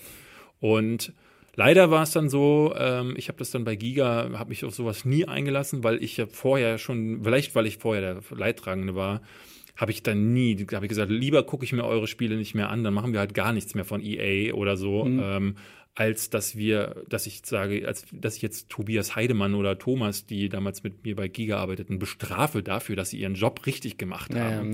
Und leider war es dann so, ähm, ich habe das dann bei Giga, habe mich auf sowas nie eingelassen, weil ich ja vorher schon, vielleicht weil ich vorher der Leidtragende war, habe ich dann nie, habe ich gesagt, lieber gucke ich mir eure Spiele nicht mehr an, dann machen wir halt gar nichts mehr von EA oder so. Mhm. Ähm, als dass wir, dass ich sage, als dass ich jetzt Tobias Heidemann oder Thomas, die damals mit mir bei Giga arbeiteten, bestrafe dafür, dass sie ihren Job richtig gemacht haben.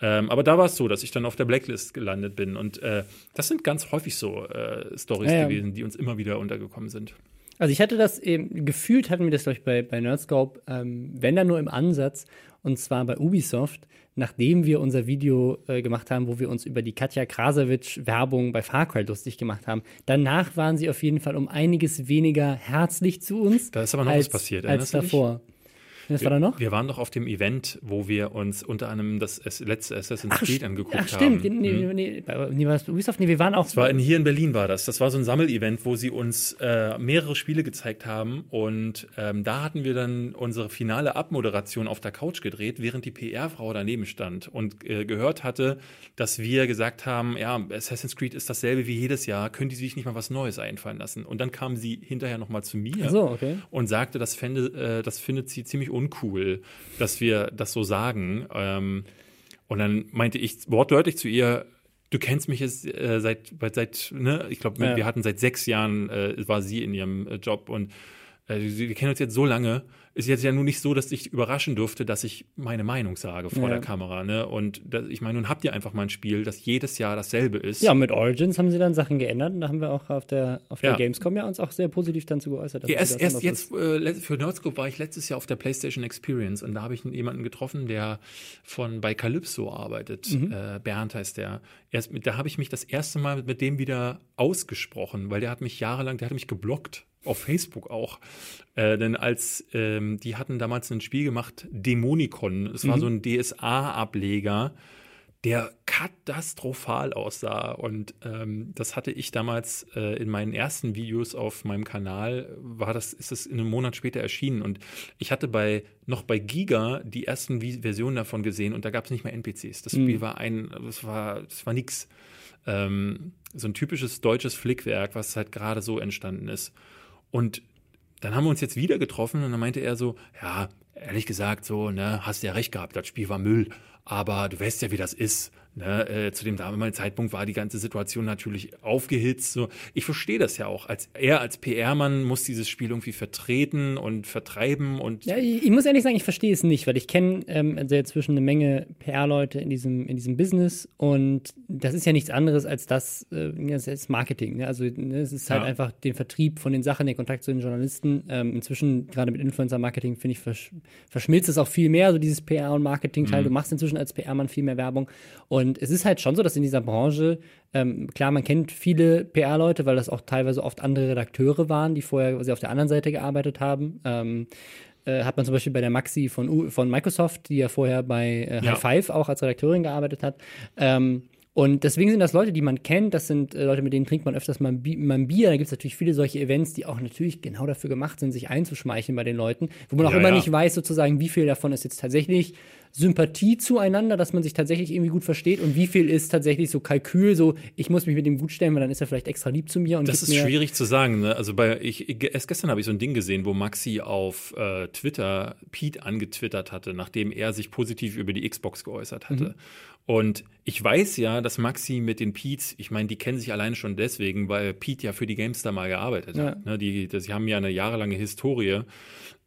Ja, ähm, aber da war es so, dass ich dann auf der Blacklist gelandet bin. Und äh, das sind ganz häufig so äh, Stories ja, gewesen, die uns immer wieder untergekommen sind. Also ich hatte das eben, gefühlt hatten wir das, glaube ich, bei, bei Nerdscope, ähm, wenn dann nur im Ansatz, und zwar bei Ubisoft, nachdem wir unser Video äh, gemacht haben, wo wir uns über die Katja Krasavitsch-Werbung bei Far Cry lustig gemacht haben. Danach waren sie auf jeden Fall um einiges weniger herzlich zu uns. Da ist aber noch als, was passiert, als davor. Was wir, war da noch? Wir waren doch auf dem Event, wo wir uns unter anderem das letzte Assassin's Creed angeguckt haben. Ach, stimmt. Nee, hm? nee, nee, war das Ubisoft? Nee, wir waren auch. Es war in, hier in Berlin war das. Das war so ein Sammelevent, wo sie uns äh, mehrere Spiele gezeigt haben. Und ähm, da hatten wir dann unsere finale Abmoderation auf der Couch gedreht, während die PR-Frau daneben stand und äh, gehört hatte, dass wir gesagt haben, ja, Assassin's Creed ist dasselbe wie jedes Jahr, können die sich nicht mal was Neues einfallen lassen? Und dann kam sie hinterher nochmal zu mir so, okay. und sagte, das, fände, äh, das findet sie ziemlich uncool, dass wir das so sagen. Ähm, und dann meinte ich wortwörtlich zu ihr, du kennst mich jetzt äh, seit, seit ne, ich glaube, ja. wir hatten seit sechs Jahren, äh, war sie in ihrem äh, Job und äh, wir kennen uns jetzt so lange ist jetzt ja nun nicht so, dass ich überraschen durfte, dass ich meine Meinung sage vor ja. der Kamera. Ne? Und das, ich meine, nun habt ihr einfach mal ein Spiel, das jedes Jahr dasselbe ist. Ja, mit Origins haben sie dann Sachen geändert und da haben wir auch auf der, auf der ja. Gamescom ja uns auch sehr positiv dann zu geäußert. Ja, erst, erst jetzt, äh, für Nerdscope war ich letztes Jahr auf der PlayStation Experience und da habe ich jemanden getroffen, der von bei Calypso arbeitet. Mhm. Äh, Bernd heißt der. Erst, da habe ich mich das erste Mal mit dem wieder ausgesprochen, weil der hat mich jahrelang, der hat mich geblockt auf Facebook auch. Äh, denn als ähm, die hatten damals ein Spiel gemacht, Dämonikon. Es war mhm. so ein DSA-Ableger, der katastrophal aussah. Und ähm, das hatte ich damals äh, in meinen ersten Videos auf meinem Kanal, war das, ist es in einem Monat später erschienen. Und ich hatte bei noch bei Giga die ersten Versionen davon gesehen und da gab es nicht mehr NPCs. Das Spiel mhm. war ein, das war, das war nix. Ähm, so ein typisches deutsches Flickwerk, was halt gerade so entstanden ist. Und dann haben wir uns jetzt wieder getroffen und dann meinte er so, ja, ehrlich gesagt, so, ne, hast ja recht gehabt, das Spiel war Müll, aber du weißt ja, wie das ist. Ne, äh, zu dem damaligen Zeitpunkt war die ganze Situation natürlich aufgehitzt. So. Ich verstehe das ja auch. Als, er als PR-Mann muss dieses Spiel irgendwie vertreten und vertreiben und. Ja, ich, ich muss ehrlich sagen, ich verstehe es nicht, weil ich kenne ähm, also inzwischen eine Menge PR-Leute in diesem, in diesem Business und das ist ja nichts anderes als das, äh, das ist Marketing. Ne? Also ne, es ist halt ja. einfach den Vertrieb von den Sachen, der Kontakt zu den Journalisten. Ähm, inzwischen, gerade mit Influencer-Marketing, finde ich, versch verschmilzt es auch viel mehr, so dieses PR- und Marketing-Teil. Mhm. Du machst inzwischen als PR-Mann viel mehr Werbung. Und es ist halt schon so, dass in dieser Branche, ähm, klar, man kennt viele PR-Leute, weil das auch teilweise oft andere Redakteure waren, die vorher quasi auf der anderen Seite gearbeitet haben. Ähm, äh, hat man zum Beispiel bei der Maxi von, von Microsoft, die ja vorher bei äh, High Five auch als Redakteurin gearbeitet hat. Ähm, und deswegen sind das Leute, die man kennt, das sind äh, Leute, mit denen trinkt man öfters mal ein, Bi mal ein Bier. Da gibt es natürlich viele solche Events, die auch natürlich genau dafür gemacht sind, sich einzuschmeicheln bei den Leuten, wo man auch ja, immer ja. nicht weiß, sozusagen, wie viel davon ist jetzt tatsächlich Sympathie zueinander, dass man sich tatsächlich irgendwie gut versteht und wie viel ist tatsächlich so Kalkül, so ich muss mich mit ihm gut stellen, weil dann ist er vielleicht extra lieb zu mir. Und das ist schwierig zu sagen. Ne? Also bei ich, erst gestern habe ich so ein Ding gesehen, wo Maxi auf äh, Twitter Pete angetwittert hatte, nachdem er sich positiv über die Xbox geäußert hatte. Mhm. Und ich weiß ja, dass Maxi mit den Pete's, ich meine, die kennen sich alleine schon deswegen, weil Pete ja für die Gamestar mal gearbeitet ja. hat. Ne? Die, die, sie haben ja eine jahrelange Historie.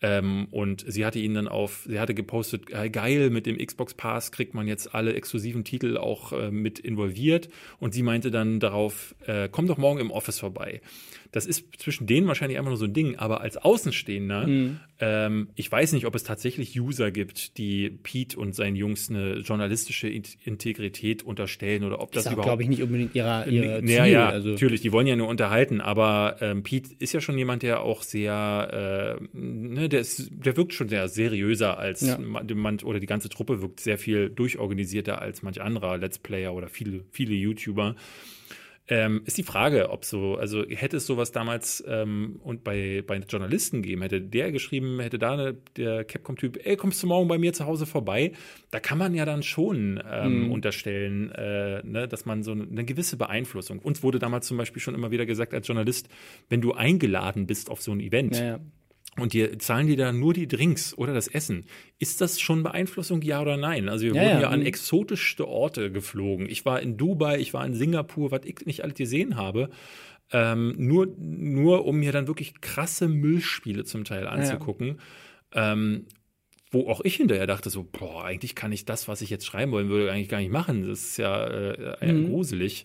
Ähm, und sie hatte ihn dann auf, sie hatte gepostet, äh, geil, mit dem Xbox Pass kriegt man jetzt alle exklusiven Titel auch äh, mit involviert. Und sie meinte dann darauf, äh, komm doch morgen im Office vorbei. Das ist zwischen denen wahrscheinlich einfach nur so ein Ding, aber als Außenstehender, mhm. ähm, ich weiß nicht, ob es tatsächlich User gibt, die Pete und seinen Jungs eine journalistische Integrität unterstellen oder ob das, das überhaupt. glaube ich, nicht unbedingt ihrer, ihrer Ziel. Ja, ja, also. natürlich, die wollen ja nur unterhalten, aber ähm, Pete ist ja schon jemand, der auch sehr, äh, ne, der, ist, der wirkt schon sehr seriöser als ja. man oder die ganze Truppe wirkt sehr viel durchorganisierter als manch anderer Let's Player oder viele, viele YouTuber. Ähm, ist die Frage, ob so, also hätte es sowas damals ähm, und bei, bei Journalisten gegeben, hätte der geschrieben, hätte da eine, der Capcom-Typ, ey, kommst du morgen bei mir zu Hause vorbei? Da kann man ja dann schon ähm, mhm. unterstellen, äh, ne, dass man so eine gewisse Beeinflussung. Uns wurde damals zum Beispiel schon immer wieder gesagt als Journalist, wenn du eingeladen bist auf so ein Event, ja, ja und die zahlen dir da nur die Drinks oder das Essen. Ist das schon Beeinflussung, ja oder nein? Also wir ja, wurden ja, ja an exotischste Orte geflogen. Ich war in Dubai, ich war in Singapur, was ich nicht alles gesehen habe. Ähm, nur, nur um mir dann wirklich krasse Müllspiele zum Teil anzugucken. Ja, ähm, wo auch ich hinterher dachte, so, boah, eigentlich kann ich das, was ich jetzt schreiben wollen würde, eigentlich gar nicht machen. Das ist ja äh, mhm. gruselig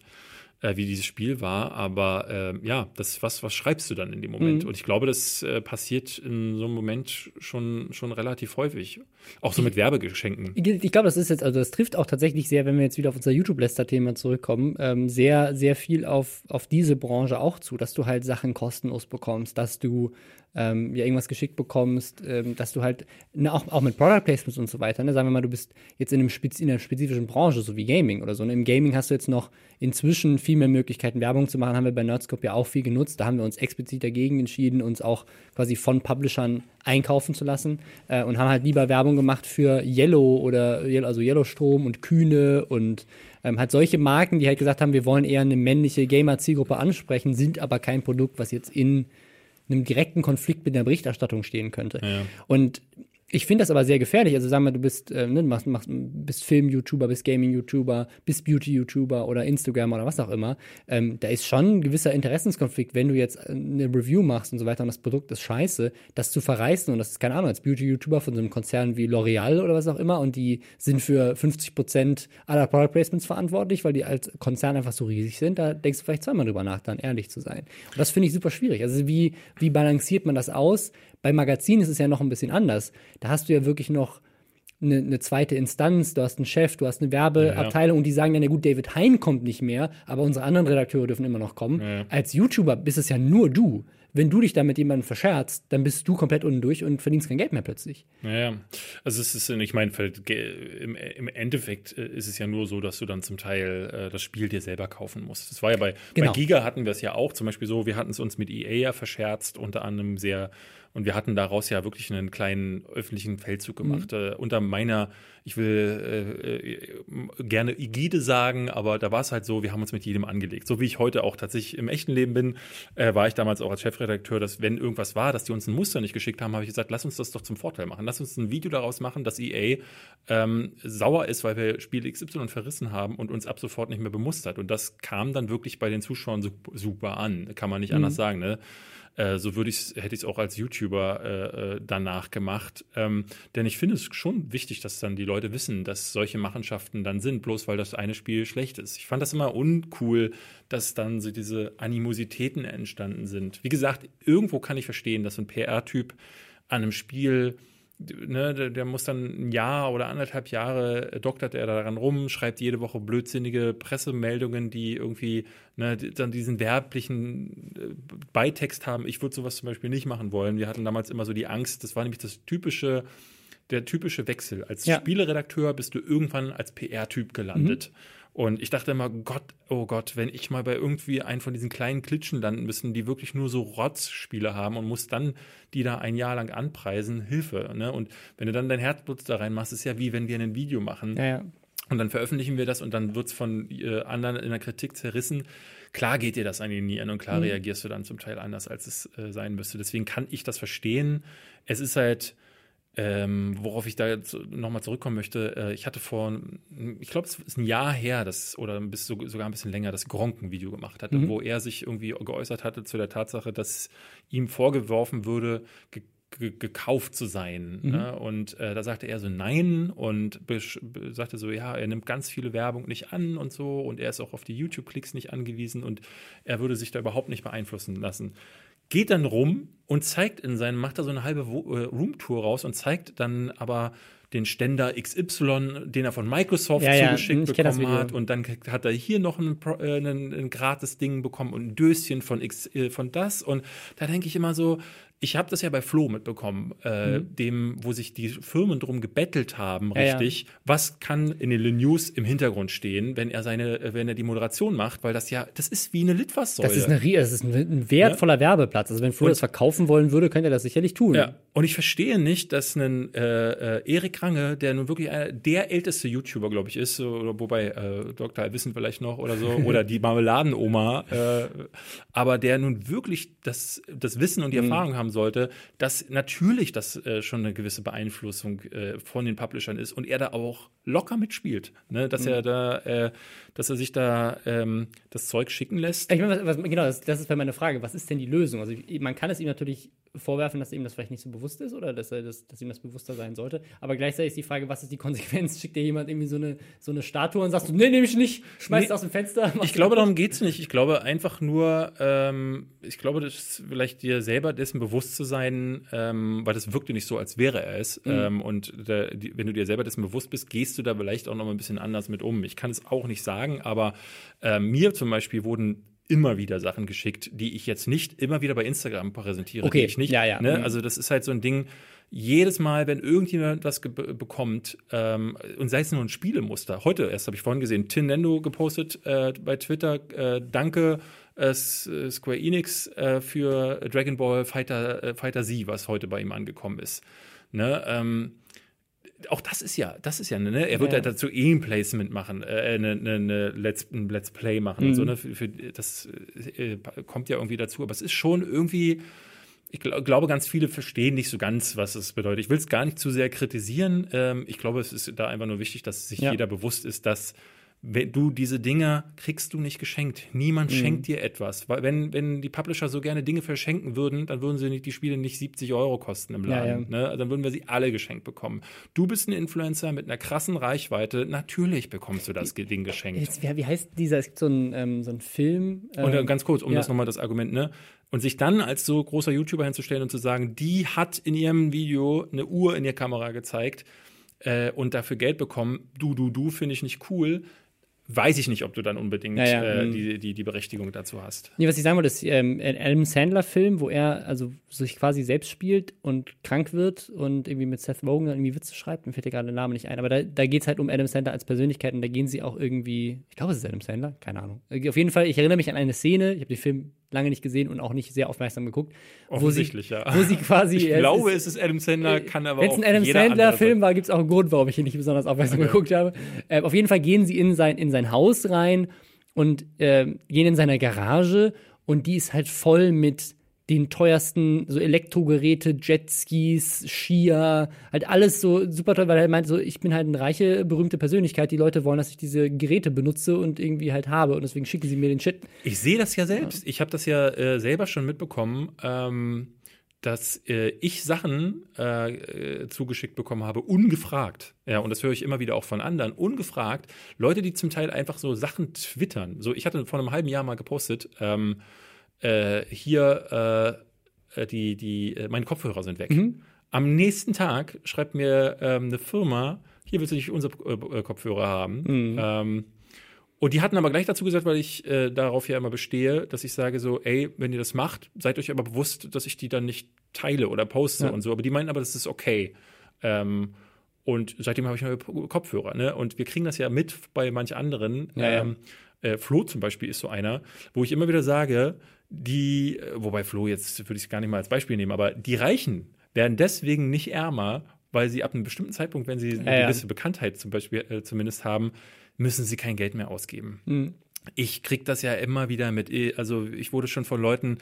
äh, wie dieses Spiel war. Aber äh, ja, das, was, was schreibst du dann in dem Moment? Mhm. Und ich glaube, das äh, passiert in so einem Moment schon, schon relativ häufig. Auch so mit Werbegeschenken. Ich, ich glaube, das ist jetzt, also das trifft auch tatsächlich sehr, wenn wir jetzt wieder auf unser YouTube-Lester-Thema zurückkommen, ähm, sehr, sehr viel auf, auf diese Branche auch zu, dass du halt Sachen kostenlos bekommst, dass du ähm, ja irgendwas geschickt bekommst, ähm, dass du halt, ne, auch, auch mit Product Placements und so weiter, ne, sagen wir mal, du bist jetzt in, einem Spez in einer spezifischen Branche, so wie Gaming oder so. Ne? Im Gaming hast du jetzt noch inzwischen viel mehr Möglichkeiten, Werbung zu machen, haben wir bei Nerdscope ja auch viel genutzt. Da haben wir uns explizit dagegen entschieden, uns auch quasi von Publishern einkaufen zu lassen äh, und haben halt lieber Werbung gemacht für Yellow oder also Yellowstrom und Kühne und ähm, halt solche Marken, die halt gesagt haben, wir wollen eher eine männliche Gamer-Zielgruppe ansprechen, sind aber kein Produkt, was jetzt in einem direkten Konflikt mit der Berichterstattung stehen könnte. Ja. Und ich finde das aber sehr gefährlich. Also sag mal, du bist, äh, ne, machst, machst, bist Film-YouTuber, bist Gaming-YouTuber, bist Beauty-YouTuber oder Instagram oder was auch immer. Ähm, da ist schon ein gewisser Interessenskonflikt, wenn du jetzt äh, eine Review machst und so weiter und das Produkt ist scheiße, das zu verreißen und das ist keine Ahnung, als Beauty-YouTuber von so einem Konzern wie L'Oreal oder was auch immer und die sind für 50 Prozent aller Product Placements verantwortlich, weil die als Konzern einfach so riesig sind. Da denkst du vielleicht zweimal drüber nach, dann ehrlich zu sein. Und das finde ich super schwierig. Also wie, wie balanciert man das aus? Bei Magazinen ist es ja noch ein bisschen anders. Da hast du ja wirklich noch eine, eine zweite Instanz, du hast einen Chef, du hast eine Werbeabteilung ja, ja. und die sagen dann, ja gut, David Hein kommt nicht mehr, aber unsere anderen Redakteure dürfen immer noch kommen. Ja, Als YouTuber bist es ja nur du. Wenn du dich da mit jemandem verscherzt, dann bist du komplett unten durch und verdienst kein Geld mehr plötzlich. Ja, also es ist, ich meine, im, im Endeffekt äh, ist es ja nur so, dass du dann zum Teil äh, das Spiel dir selber kaufen musst. Das war ja bei, genau. bei Giga hatten wir es ja auch, zum Beispiel so, wir hatten es uns mit EA ja verscherzt, unter anderem sehr und wir hatten daraus ja wirklich einen kleinen öffentlichen Feldzug gemacht. Mhm. Äh, unter meiner, ich will äh, äh, gerne Igide sagen, aber da war es halt so, wir haben uns mit jedem angelegt. So wie ich heute auch tatsächlich im echten Leben bin, äh, war ich damals auch als Chef Chefredakteur, dass wenn irgendwas war, dass die uns ein Muster nicht geschickt haben, habe ich gesagt, lass uns das doch zum Vorteil machen. Lass uns ein Video daraus machen, dass EA ähm, sauer ist, weil wir Spiel XY verrissen haben und uns ab sofort nicht mehr bemustert. Und das kam dann wirklich bei den Zuschauern super an, kann man nicht mhm. anders sagen. Ne? Äh, so würde ich hätte ich es auch als YouTuber äh, äh, danach gemacht. Ähm, denn ich finde es schon wichtig, dass dann die Leute wissen, dass solche Machenschaften dann sind, bloß weil das eine Spiel schlecht ist. Ich fand das immer uncool, dass dann so diese Animositäten entstanden sind. Wie gesagt, irgendwo kann ich verstehen, dass ein PR-Typ an einem Spiel ne, der, der, muss dann ein Jahr oder anderthalb Jahre äh, doktert er daran rum, schreibt jede Woche blödsinnige Pressemeldungen, die irgendwie ne, dann diesen werblichen äh, Beitext haben. Ich würde sowas zum Beispiel nicht machen wollen. Wir hatten damals immer so die Angst, das war nämlich das typische, der typische Wechsel. Als ja. Spieleredakteur bist du irgendwann als PR-Typ gelandet. Mhm. Und ich dachte immer, Gott, oh Gott, wenn ich mal bei irgendwie einen von diesen kleinen Klitschen landen müssen, die wirklich nur so Rotzspiele haben und muss dann die da ein Jahr lang anpreisen, Hilfe. Ne? Und wenn du dann dein Herzblut da reinmachst, ist ja wie wenn wir ein Video machen. Ja, ja. Und dann veröffentlichen wir das und dann wird es von äh, anderen in der Kritik zerrissen. Klar geht dir das an die Nieren und klar mhm. reagierst du dann zum Teil anders, als es äh, sein müsste. Deswegen kann ich das verstehen. Es ist halt ähm, worauf ich da jetzt nochmal zurückkommen möchte, äh, ich hatte vor, ich glaube, es ist ein Jahr her, das, oder bis so, sogar ein bisschen länger, das Gronk ein Video gemacht hatte, mhm. wo er sich irgendwie geäußert hatte zu der Tatsache, dass ihm vorgeworfen würde, ge gekauft zu sein. Mhm. Ne? Und äh, da sagte er so nein und sagte so, ja, er nimmt ganz viele Werbung nicht an und so und er ist auch auf die YouTube-Klicks nicht angewiesen und er würde sich da überhaupt nicht beeinflussen lassen geht dann rum und zeigt in seinem, macht da so eine halbe äh, Roomtour raus und zeigt dann aber den Ständer XY, den er von Microsoft ja, zugeschickt ja, bekommen hat. Und dann hat er hier noch ein, äh, ein, ein gratis Ding bekommen und ein Döschen von X, äh, von das. Und da denke ich immer so, ich habe das ja bei Flo mitbekommen, äh, mhm. dem, wo sich die Firmen drum gebettelt haben, richtig. Ja, ja. Was kann in den News im Hintergrund stehen, wenn er seine, äh, wenn er die Moderation macht? Weil das ja, das ist wie eine Litfaßsäule. Das ist, eine, das ist ein wertvoller ja? Werbeplatz. Also wenn Flo und, das verkaufen wollen würde, könnte er das sicherlich tun. Ja. Und ich verstehe nicht, dass ein äh, äh, Erik Range, der nun wirklich einer, der älteste YouTuber, glaube ich, ist, oder wobei äh, Dr. Wissen vielleicht noch oder so, [laughs] oder die Marmeladenoma, äh, aber der nun wirklich das, das Wissen und die mhm. Erfahrung haben haben sollte, dass natürlich das äh, schon eine gewisse Beeinflussung äh, von den Publishern ist und er da auch locker mitspielt, ne? dass mhm. er da, äh, dass er sich da ähm, das Zeug schicken lässt. Ich meine, was, was, genau, das, das ist bei meiner Frage. Was ist denn die Lösung? Also man kann es ihm natürlich vorwerfen, dass ihm das vielleicht nicht so bewusst ist oder dass, er das, dass ihm das bewusster sein sollte. Aber gleichzeitig ist die Frage, was ist die Konsequenz? Schickt dir jemand irgendwie so eine, so eine Statue und sagst du, nee, nehme ich nicht, schmeißt nee, aus dem Fenster? Ich glaube, darum geht es nicht. Ich glaube einfach nur, ähm, ich glaube, das ist vielleicht dir selber dessen bewusst zu sein, ähm, weil das wirkte nicht so, als wäre er es. Mhm. Ähm, und der, die, wenn du dir selber dessen bewusst bist, gehst du da vielleicht auch noch mal ein bisschen anders mit um. Ich kann es auch nicht sagen, aber äh, mir zum Beispiel wurden immer wieder Sachen geschickt, die ich jetzt nicht immer wieder bei Instagram präsentiere. Okay, ich nicht, ja, ja. Ne? Mhm. Also das ist halt so ein Ding, jedes Mal, wenn irgendjemand was bekommt, ähm, und sei es nur ein Spielemuster, heute erst habe ich vorhin gesehen, Tinendo gepostet äh, bei Twitter, äh, danke äh, Square Enix äh, für Dragon Ball Fighter, äh, Fighter Z, was heute bei ihm angekommen ist. Ne? Ähm, auch das ist ja, das ist ja, ne? Er wird ja, ja dazu eh ein Placement machen, äh, eine, eine, eine Let's, ein Let's Play machen mhm. und so, mhm. ne? Für, für das äh, kommt ja irgendwie dazu. Aber es ist schon irgendwie, ich gl glaube, ganz viele verstehen nicht so ganz, was es bedeutet. Ich will es gar nicht zu sehr kritisieren. Ähm, ich glaube, es ist da einfach nur wichtig, dass sich ja. jeder bewusst ist, dass du diese Dinge kriegst du nicht geschenkt. Niemand mhm. schenkt dir etwas. Weil wenn, wenn die Publisher so gerne Dinge verschenken würden, dann würden sie nicht, die Spiele nicht 70 Euro kosten im Laden. Ja, ja. Ne? Dann würden wir sie alle geschenkt bekommen. Du bist ein Influencer mit einer krassen Reichweite. Natürlich bekommst du das Ding geschenkt. Jetzt, wie heißt dieser? Es gibt so einen, ähm, so einen Film. Ähm, und ganz kurz, um ja. das nochmal das Argument, ne? Und sich dann als so großer YouTuber hinzustellen und zu sagen, die hat in ihrem Video eine Uhr in ihr Kamera gezeigt äh, und dafür Geld bekommen, du, du, du, finde ich nicht cool weiß ich nicht, ob du dann unbedingt ja, ja. Äh, mhm. die, die, die Berechtigung dazu hast. Nee, was ich sagen wollte, ist ähm, ein Adam Sandler-Film, wo er also sich quasi selbst spielt und krank wird und irgendwie mit Seth Rogen dann irgendwie Witze schreibt. Mir fällt dir gerade der Name nicht ein. Aber da, da geht es halt um Adam Sandler als Persönlichkeit und da gehen sie auch irgendwie, ich glaube, es ist Adam Sandler, keine Ahnung. Auf jeden Fall, ich erinnere mich an eine Szene, ich habe den Film lange nicht gesehen und auch nicht sehr aufmerksam geguckt. Offensichtlich, sie, ja. Wo sie quasi. [laughs] Ich glaube, es ist Adam Sandler, äh, kann aber auch. Wenn es ein Adam Sandler-Film war, gibt es auch einen Grund, warum ich ihn nicht besonders aufmerksam okay. geguckt habe. Äh, auf jeden Fall gehen sie in sein, in sein Haus rein und äh, gehen in seine Garage und die ist halt voll mit den teuersten so Elektrogeräte, Jetskis, Skier, halt alles so super toll, weil er meint so, ich bin halt eine reiche, berühmte Persönlichkeit. Die Leute wollen, dass ich diese Geräte benutze und irgendwie halt habe und deswegen schicken sie mir den Shit. Ich sehe das ja selbst. Ja. Ich habe das ja äh, selber schon mitbekommen. Ähm dass äh, ich Sachen äh, zugeschickt bekommen habe, ungefragt. Ja, und das höre ich immer wieder auch von anderen, ungefragt. Leute, die zum Teil einfach so Sachen twittern. So, ich hatte vor einem halben Jahr mal gepostet, ähm, äh, hier äh, die, die, äh, meine Kopfhörer sind weg. Mhm. Am nächsten Tag schreibt mir ähm, eine Firma, hier willst du nicht unsere äh, Kopfhörer haben. Mhm. Ähm, und die hatten aber gleich dazu gesagt, weil ich äh, darauf ja immer bestehe, dass ich sage so, ey, wenn ihr das macht, seid euch aber bewusst, dass ich die dann nicht teile oder poste ja. und so. Aber die meinten aber, das ist okay. Ähm, und seitdem habe ich neue Kopfhörer, ne? Und wir kriegen das ja mit bei manch anderen. Ja, ähm, äh, Flo zum Beispiel ist so einer, wo ich immer wieder sage, die, äh, wobei Flo jetzt würde ich es gar nicht mal als Beispiel nehmen, aber die Reichen werden deswegen nicht ärmer, weil sie ab einem bestimmten Zeitpunkt, wenn sie eine ja, gewisse Bekanntheit zum Beispiel äh, zumindest haben, müssen sie kein Geld mehr ausgeben. Mhm. Ich kriege das ja immer wieder mit, eh, also ich wurde schon von Leuten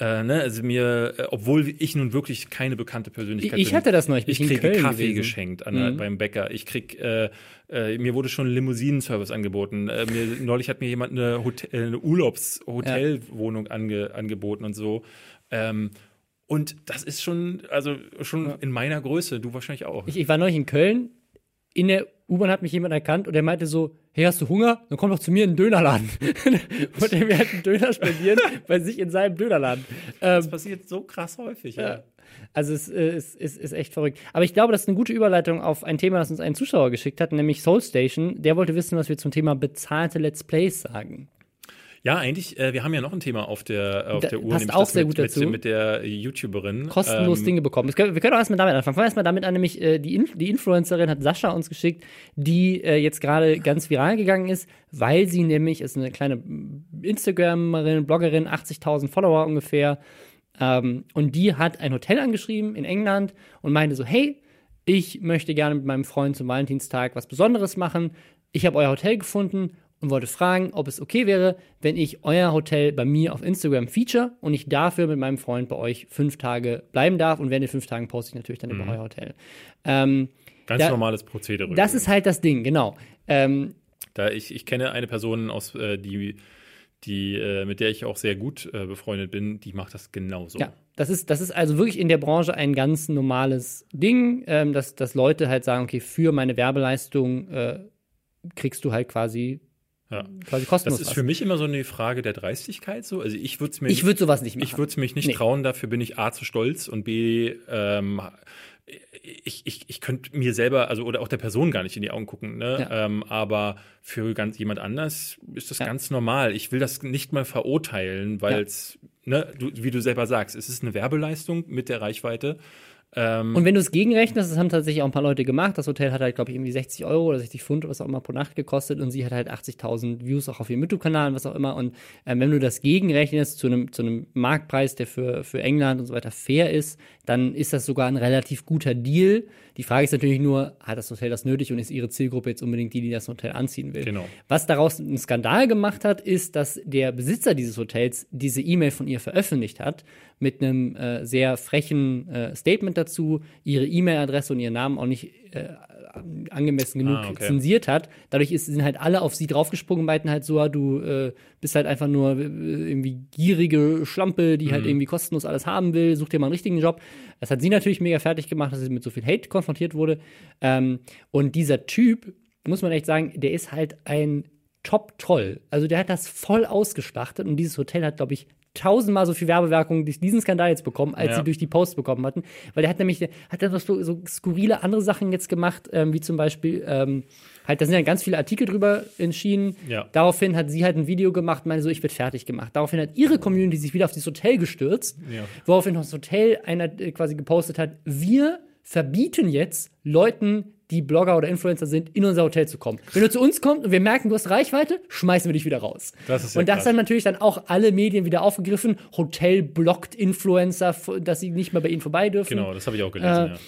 äh, ne, also mir, äh, obwohl ich nun wirklich keine bekannte Persönlichkeit ich, ich hatte das noch. Ich, ich kriege Kaffee gewesen. geschenkt an, mhm. beim Bäcker. Ich krieg, äh, äh, mir wurde schon Limousinen-Service angeboten. Äh, mir, neulich hat mir jemand eine, Hotel, äh, eine Urlaubs-Hotelwohnung ja. ange, angeboten und so. Ähm, und das ist schon, also schon ja. in meiner Größe. Du wahrscheinlich auch. Ich, ich war neulich in Köln in der U-Bahn hat mich jemand erkannt und der meinte so, hey, hast du Hunger? Dann komm doch zu mir in den Dönerladen. [laughs] und er mir halt einen Döner spendieren [laughs] bei sich in seinem Dönerladen. das ähm, passiert so krass häufig, ja. ja. Also es ist, ist, ist echt verrückt. Aber ich glaube, das ist eine gute Überleitung auf ein Thema, das uns ein Zuschauer geschickt hat, nämlich Soul Station. Der wollte wissen, was wir zum Thema bezahlte Let's Plays sagen. Ja, eigentlich, äh, wir haben ja noch ein Thema auf der, auf der Uhr, passt auch sehr mit, gut dazu. Mit, mit der YouTuberin. Kostenlos ähm, Dinge bekommen. Können, wir können auch erstmal damit anfangen. Fangen wir erstmal damit an, nämlich äh, die, In die Influencerin hat Sascha uns geschickt, die äh, jetzt gerade ganz viral gegangen ist, weil sie nämlich, ist eine kleine Instagramerin, Bloggerin, 80.000 Follower ungefähr, ähm, und die hat ein Hotel angeschrieben in England und meinte so, hey, ich möchte gerne mit meinem Freund zum Valentinstag was Besonderes machen. Ich habe euer Hotel gefunden und wollte fragen, ob es okay wäre, wenn ich euer Hotel bei mir auf Instagram feature und ich dafür mit meinem Freund bei euch fünf Tage bleiben darf. Und während den fünf Tagen poste ich natürlich dann mhm. über euer Hotel. Ähm, Ganz da, normales Prozedere. Das ist halt das Ding, genau. Ähm, da ich, ich kenne eine Person aus, äh, die, die, äh, mit der ich auch sehr gut äh, befreundet bin, die macht das genauso. Ja, das ist, das ist also wirklich in der Branche ein ganz normales Ding, ähm, dass, dass Leute halt sagen, okay, für meine Werbeleistung äh, kriegst du halt quasi ja. Quasi kostenlos. Das ist für mich immer so eine Frage der Dreistigkeit. So. Also ich würde es mir. Ich würde sowas nicht machen. Ich würde es mich nicht nee. trauen. Dafür bin ich A zu stolz und B ähm, ich, ich, ich könnte mir selber, also oder auch der Person gar nicht in die Augen gucken, ne? Ja. Ähm, aber für ganz jemand anders ist das ja. ganz normal. Ich will das nicht mal verurteilen, weil es, ja. ne, du, wie du selber sagst, es ist eine Werbeleistung mit der Reichweite. Ähm, und wenn du es gegenrechnest, das haben tatsächlich auch ein paar Leute gemacht. Das Hotel hat halt, glaube ich, irgendwie 60 Euro oder 60 Pfund, was auch immer pro Nacht gekostet. Und sie hat halt 80.000 Views auch auf ihrem YouTube-Kanal und was auch immer. Und ähm, wenn du das gegenrechnest zu einem, zu Marktpreis, der für, für England und so weiter fair ist, dann ist das sogar ein relativ guter Deal. Die Frage ist natürlich nur, hat das Hotel das nötig und ist ihre Zielgruppe jetzt unbedingt die, die das Hotel anziehen will? Genau. Was daraus einen Skandal gemacht hat, ist, dass der Besitzer dieses Hotels diese E-Mail von ihr veröffentlicht hat mit einem äh, sehr frechen äh, Statement dazu, ihre E-Mail-Adresse und ihren Namen auch nicht äh, angemessen genug ah, okay. zensiert hat. Dadurch ist, sind halt alle auf sie draufgesprungen und meinten halt so, du äh, bist halt einfach nur äh, irgendwie gierige Schlampe, die halt mhm. halt irgendwie kostenlos alles haben will, such dir mal einen richtigen Job. Das hat sie natürlich mega fertig gemacht, dass sie mit so viel Hate konfrontiert wurde. Ähm, und dieser Typ, muss man echt sagen, der ist halt ein Top-Troll. Also der hat das voll ausgeschlachtet und dieses Hotel hat, glaube ich, tausendmal so viel Werbewirkung durch diesen Skandal jetzt bekommen, als ja. sie durch die Post bekommen hatten. Weil der hat nämlich, hat dann so, so skurrile andere Sachen jetzt gemacht, ähm, wie zum Beispiel, ähm, halt, da sind ja ganz viele Artikel drüber entschieden. Ja. Daraufhin hat sie halt ein Video gemacht, meine so, ich werde fertig gemacht. Daraufhin hat ihre Community sich wieder auf dieses Hotel gestürzt, ja. woraufhin das Hotel einer äh, quasi gepostet hat, wir verbieten jetzt Leuten, die Blogger oder Influencer sind, in unser Hotel zu kommen. Wenn du zu uns kommst und wir merken, du hast Reichweite, schmeißen wir dich wieder raus. Das ist ja und das krass. haben natürlich dann auch alle Medien wieder aufgegriffen. Hotel blockt Influencer, dass sie nicht mehr bei ihnen vorbei dürfen. Genau, das habe ich auch gelesen, äh, ja.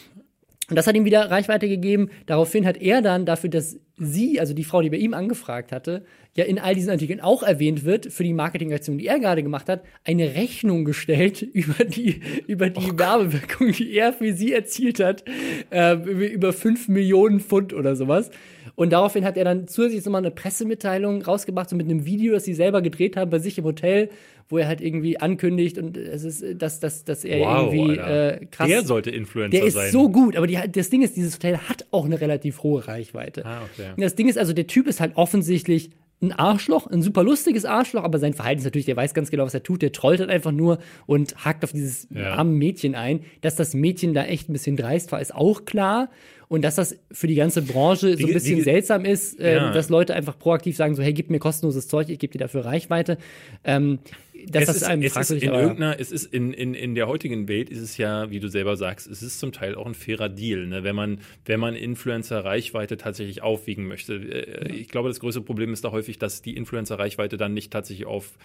Und das hat ihm wieder Reichweite gegeben. Daraufhin hat er dann dafür, dass sie, also die Frau, die bei ihm angefragt hatte, ja in all diesen Artikeln auch erwähnt wird, für die Marketingaktion, die er gerade gemacht hat, eine Rechnung gestellt [laughs] über die, über die oh Werbewirkung, die er für sie erzielt hat, äh, über 5 Millionen Pfund oder sowas. Und daraufhin hat er dann zusätzlich nochmal eine Pressemitteilung rausgebracht, so mit einem Video, das sie selber gedreht haben bei sich im Hotel, wo er halt irgendwie ankündigt und es ist, dass, dass, dass er wow, irgendwie äh, krass. Der sollte Influencer sein. Der ist sein. so gut, aber die, das Ding ist, dieses Hotel hat auch eine relativ hohe Reichweite. Ah, okay. Und das Ding ist also, der Typ ist halt offensichtlich ein Arschloch, ein super lustiges Arschloch, aber sein Verhalten ist natürlich, der weiß ganz genau, was er tut. Der trollt halt einfach nur und hakt auf dieses ja. arme Mädchen ein. Dass das Mädchen da echt ein bisschen dreist war, ist auch klar. Und dass das für die ganze Branche so ein bisschen wie, seltsam ist, äh, ja. dass Leute einfach proaktiv sagen, so, hey, gib mir kostenloses Zeug, ich gebe dir dafür Reichweite. Ähm, dass es das ist, einem es ist in irgendeiner, es ist in, in, in der heutigen Welt ist es ja, wie du selber sagst, es ist zum Teil auch ein fairer Deal, ne? wenn man, wenn man Influencer Reichweite tatsächlich aufwiegen möchte. Äh, ich glaube, das größte Problem ist da häufig, dass die Influencer Reichweite dann nicht tatsächlich auf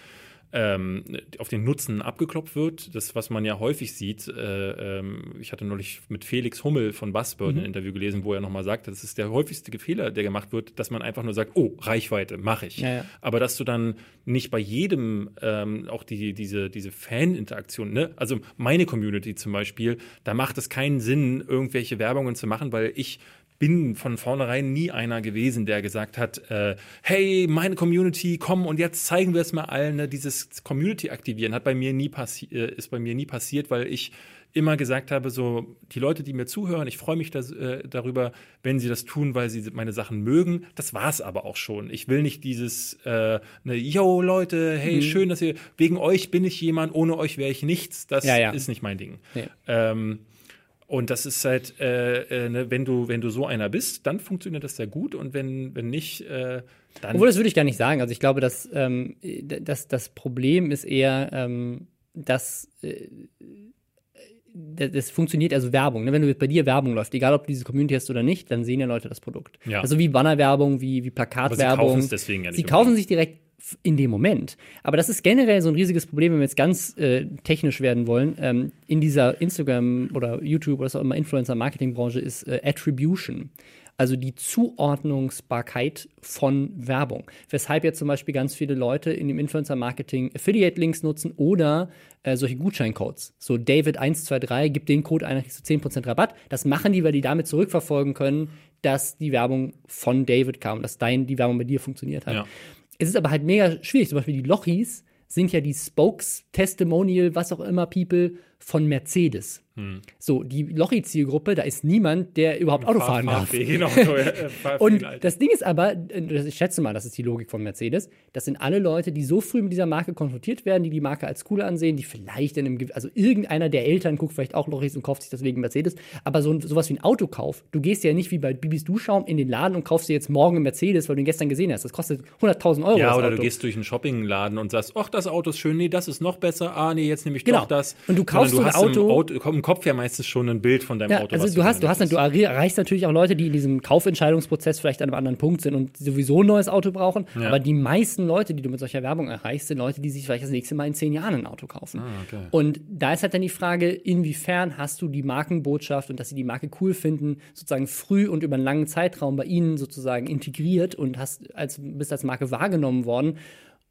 auf den Nutzen abgeklopft wird. Das, was man ja häufig sieht, äh, ähm, ich hatte neulich mit Felix Hummel von Buzzbird mhm. ein Interview gelesen, wo er nochmal sagt, das ist der häufigste Fehler, der gemacht wird, dass man einfach nur sagt, oh, Reichweite, mache ich. Ja, ja. Aber dass du dann nicht bei jedem ähm, auch die, diese, diese Fan-Interaktion, ne? also meine Community zum Beispiel, da macht es keinen Sinn, irgendwelche Werbungen zu machen, weil ich bin von vornherein nie einer gewesen, der gesagt hat, äh, hey, meine Community, komm und jetzt zeigen wir es mal allen. Ne? Dieses Community aktivieren hat bei mir nie passi äh, ist bei mir nie passiert, weil ich immer gesagt habe, so die Leute, die mir zuhören, ich freue mich das, äh, darüber, wenn sie das tun, weil sie meine Sachen mögen. Das war es aber auch schon. Ich will nicht dieses, äh, ne, yo Leute, hey, mhm. schön, dass ihr, wegen euch bin ich jemand, ohne euch wäre ich nichts. Das ja, ja. ist nicht mein Ding. Ja. Ähm, und das ist halt, äh, äh, ne, wenn du, wenn du so einer bist, dann funktioniert das sehr gut. Und wenn, wenn nicht, äh, dann. Obwohl, das würde ich gar nicht sagen. Also ich glaube, dass, ähm, dass das Problem ist eher, ähm, dass äh, das funktioniert also Werbung. Ne? Wenn du bei dir Werbung läuft, egal ob du diese Community hast oder nicht, dann sehen ja Leute das Produkt. Ja. Also wie Bannerwerbung, wie, wie Plakatwerbung. Aber sie kaufen es deswegen ja nicht. Sie kaufen sich direkt in dem Moment. Aber das ist generell so ein riesiges Problem, wenn wir jetzt ganz äh, technisch werden wollen. Ähm, in dieser Instagram oder YouTube oder so immer Influencer-Marketing-Branche ist äh, Attribution. Also die Zuordnungsbarkeit von Werbung. Weshalb jetzt zum Beispiel ganz viele Leute in dem Influencer-Marketing Affiliate-Links nutzen oder äh, solche Gutscheincodes. So David123 gibt den Code ein, kriegst du 10% Rabatt. Das machen die, weil die damit zurückverfolgen können, dass die Werbung von David kam, dass dein, die Werbung bei dir funktioniert hat. Ja. Es ist aber halt mega schwierig. Zum Beispiel die Lochis sind ja die Spokes, Testimonial, was auch immer, People von Mercedes. Hm. So, die Lochi-Zielgruppe, da ist niemand, der überhaupt Auto fahren darf. Genau, [laughs] und das Ding ist aber, äh, ich schätze mal, das ist die Logik von Mercedes, das sind alle Leute, die so früh mit dieser Marke konfrontiert werden, die die Marke als cool ansehen, die vielleicht in einem, also irgendeiner der Eltern guckt vielleicht auch Lochis und kauft sich deswegen Mercedes, aber so sowas wie ein Autokauf, du gehst ja nicht wie bei Bibis Duschschaum in den Laden und kaufst dir jetzt morgen einen Mercedes, weil du ihn gestern gesehen hast. Das kostet 100.000 Euro. Ja, oder du gehst durch einen Shoppingladen und sagst, ach, das Auto ist schön, nee, das ist noch besser, ah, nee, jetzt nehme ich genau. doch das. Und du kaufst du ein Auto, Auto, im Kopf ja meistens schon ein Bild von deinem ja, Auto. Also du hast, du hast, du erreichst natürlich auch Leute, die in diesem Kaufentscheidungsprozess vielleicht an einem anderen Punkt sind und sowieso ein neues Auto brauchen. Ja. Aber die meisten Leute, die du mit solcher Werbung erreichst, sind Leute, die sich vielleicht das nächste Mal in zehn Jahren ein Auto kaufen. Ah, okay. Und da ist halt dann die Frage, inwiefern hast du die Markenbotschaft und dass sie die Marke cool finden, sozusagen früh und über einen langen Zeitraum bei ihnen sozusagen integriert und hast als, bist als Marke wahrgenommen worden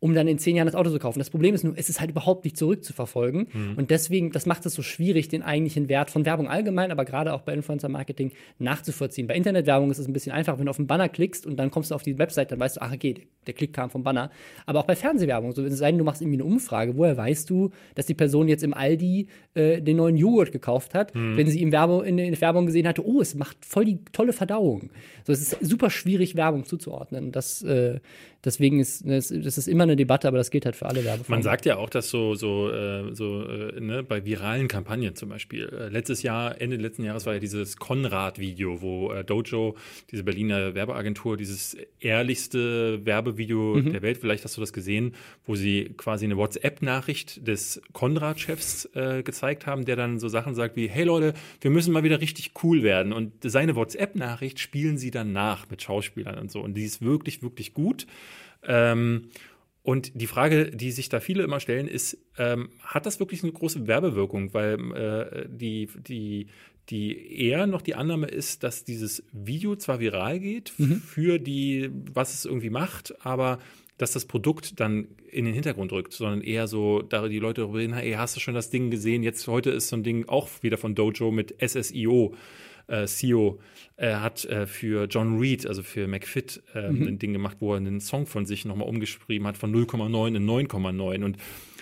um dann in zehn Jahren das Auto zu kaufen. Das Problem ist nur, es ist halt überhaupt nicht zurückzuverfolgen. Mhm. Und deswegen, das macht es so schwierig, den eigentlichen Wert von Werbung allgemein, aber gerade auch bei Influencer-Marketing nachzuvollziehen. Bei Internetwerbung ist es ein bisschen einfach, wenn du auf einen Banner klickst und dann kommst du auf die Website, dann weißt du, ach, okay, der Klick kam vom Banner. Aber auch bei Fernsehwerbung, so es sei denn, du machst irgendwie eine Umfrage, woher weißt du, dass die Person jetzt im Aldi äh, den neuen Joghurt gekauft hat, mhm. wenn sie im Werbung, in der Werbung gesehen hatte, oh, es macht voll die tolle Verdauung. So, es ist super schwierig, Werbung zuzuordnen. Das äh, deswegen ist das, das, ist immer eine Debatte, aber das gilt halt für alle Werbeformen. Man sagt ja auch, dass so, so, äh, so äh, ne, bei viralen Kampagnen zum Beispiel. Äh, letztes Jahr, Ende letzten Jahres war ja dieses Konrad-Video, wo äh, Dojo, diese Berliner Werbeagentur, dieses ehrlichste Werbevideo mhm. der Welt, vielleicht hast du das gesehen, wo sie quasi eine WhatsApp-Nachricht des Konrad-Chefs äh, gezeigt haben, der dann so Sachen sagt wie, hey Leute, wir müssen mal wieder richtig cool werden. Und seine WhatsApp-Nachricht spielen sie dann nach mit Schauspielern und so. Und die ist wirklich, wirklich gut. Ähm, Und die Frage, die sich da viele immer stellen, ist, ähm, hat das wirklich eine große Werbewirkung? Weil äh, die, die, die eher noch die Annahme ist, dass dieses Video zwar viral geht mhm. für die, was es irgendwie macht, aber dass das Produkt dann in den Hintergrund rückt, sondern eher so, da die Leute darüber reden, hey, hast du schon das Ding gesehen? Jetzt heute ist so ein Ding auch wieder von Dojo mit SSIO äh, CEO äh, hat äh, für John Reed, also für McFit, äh, mhm. ein Ding gemacht, wo er einen Song von sich nochmal umgeschrieben hat, von 0,9 in 9,9. Und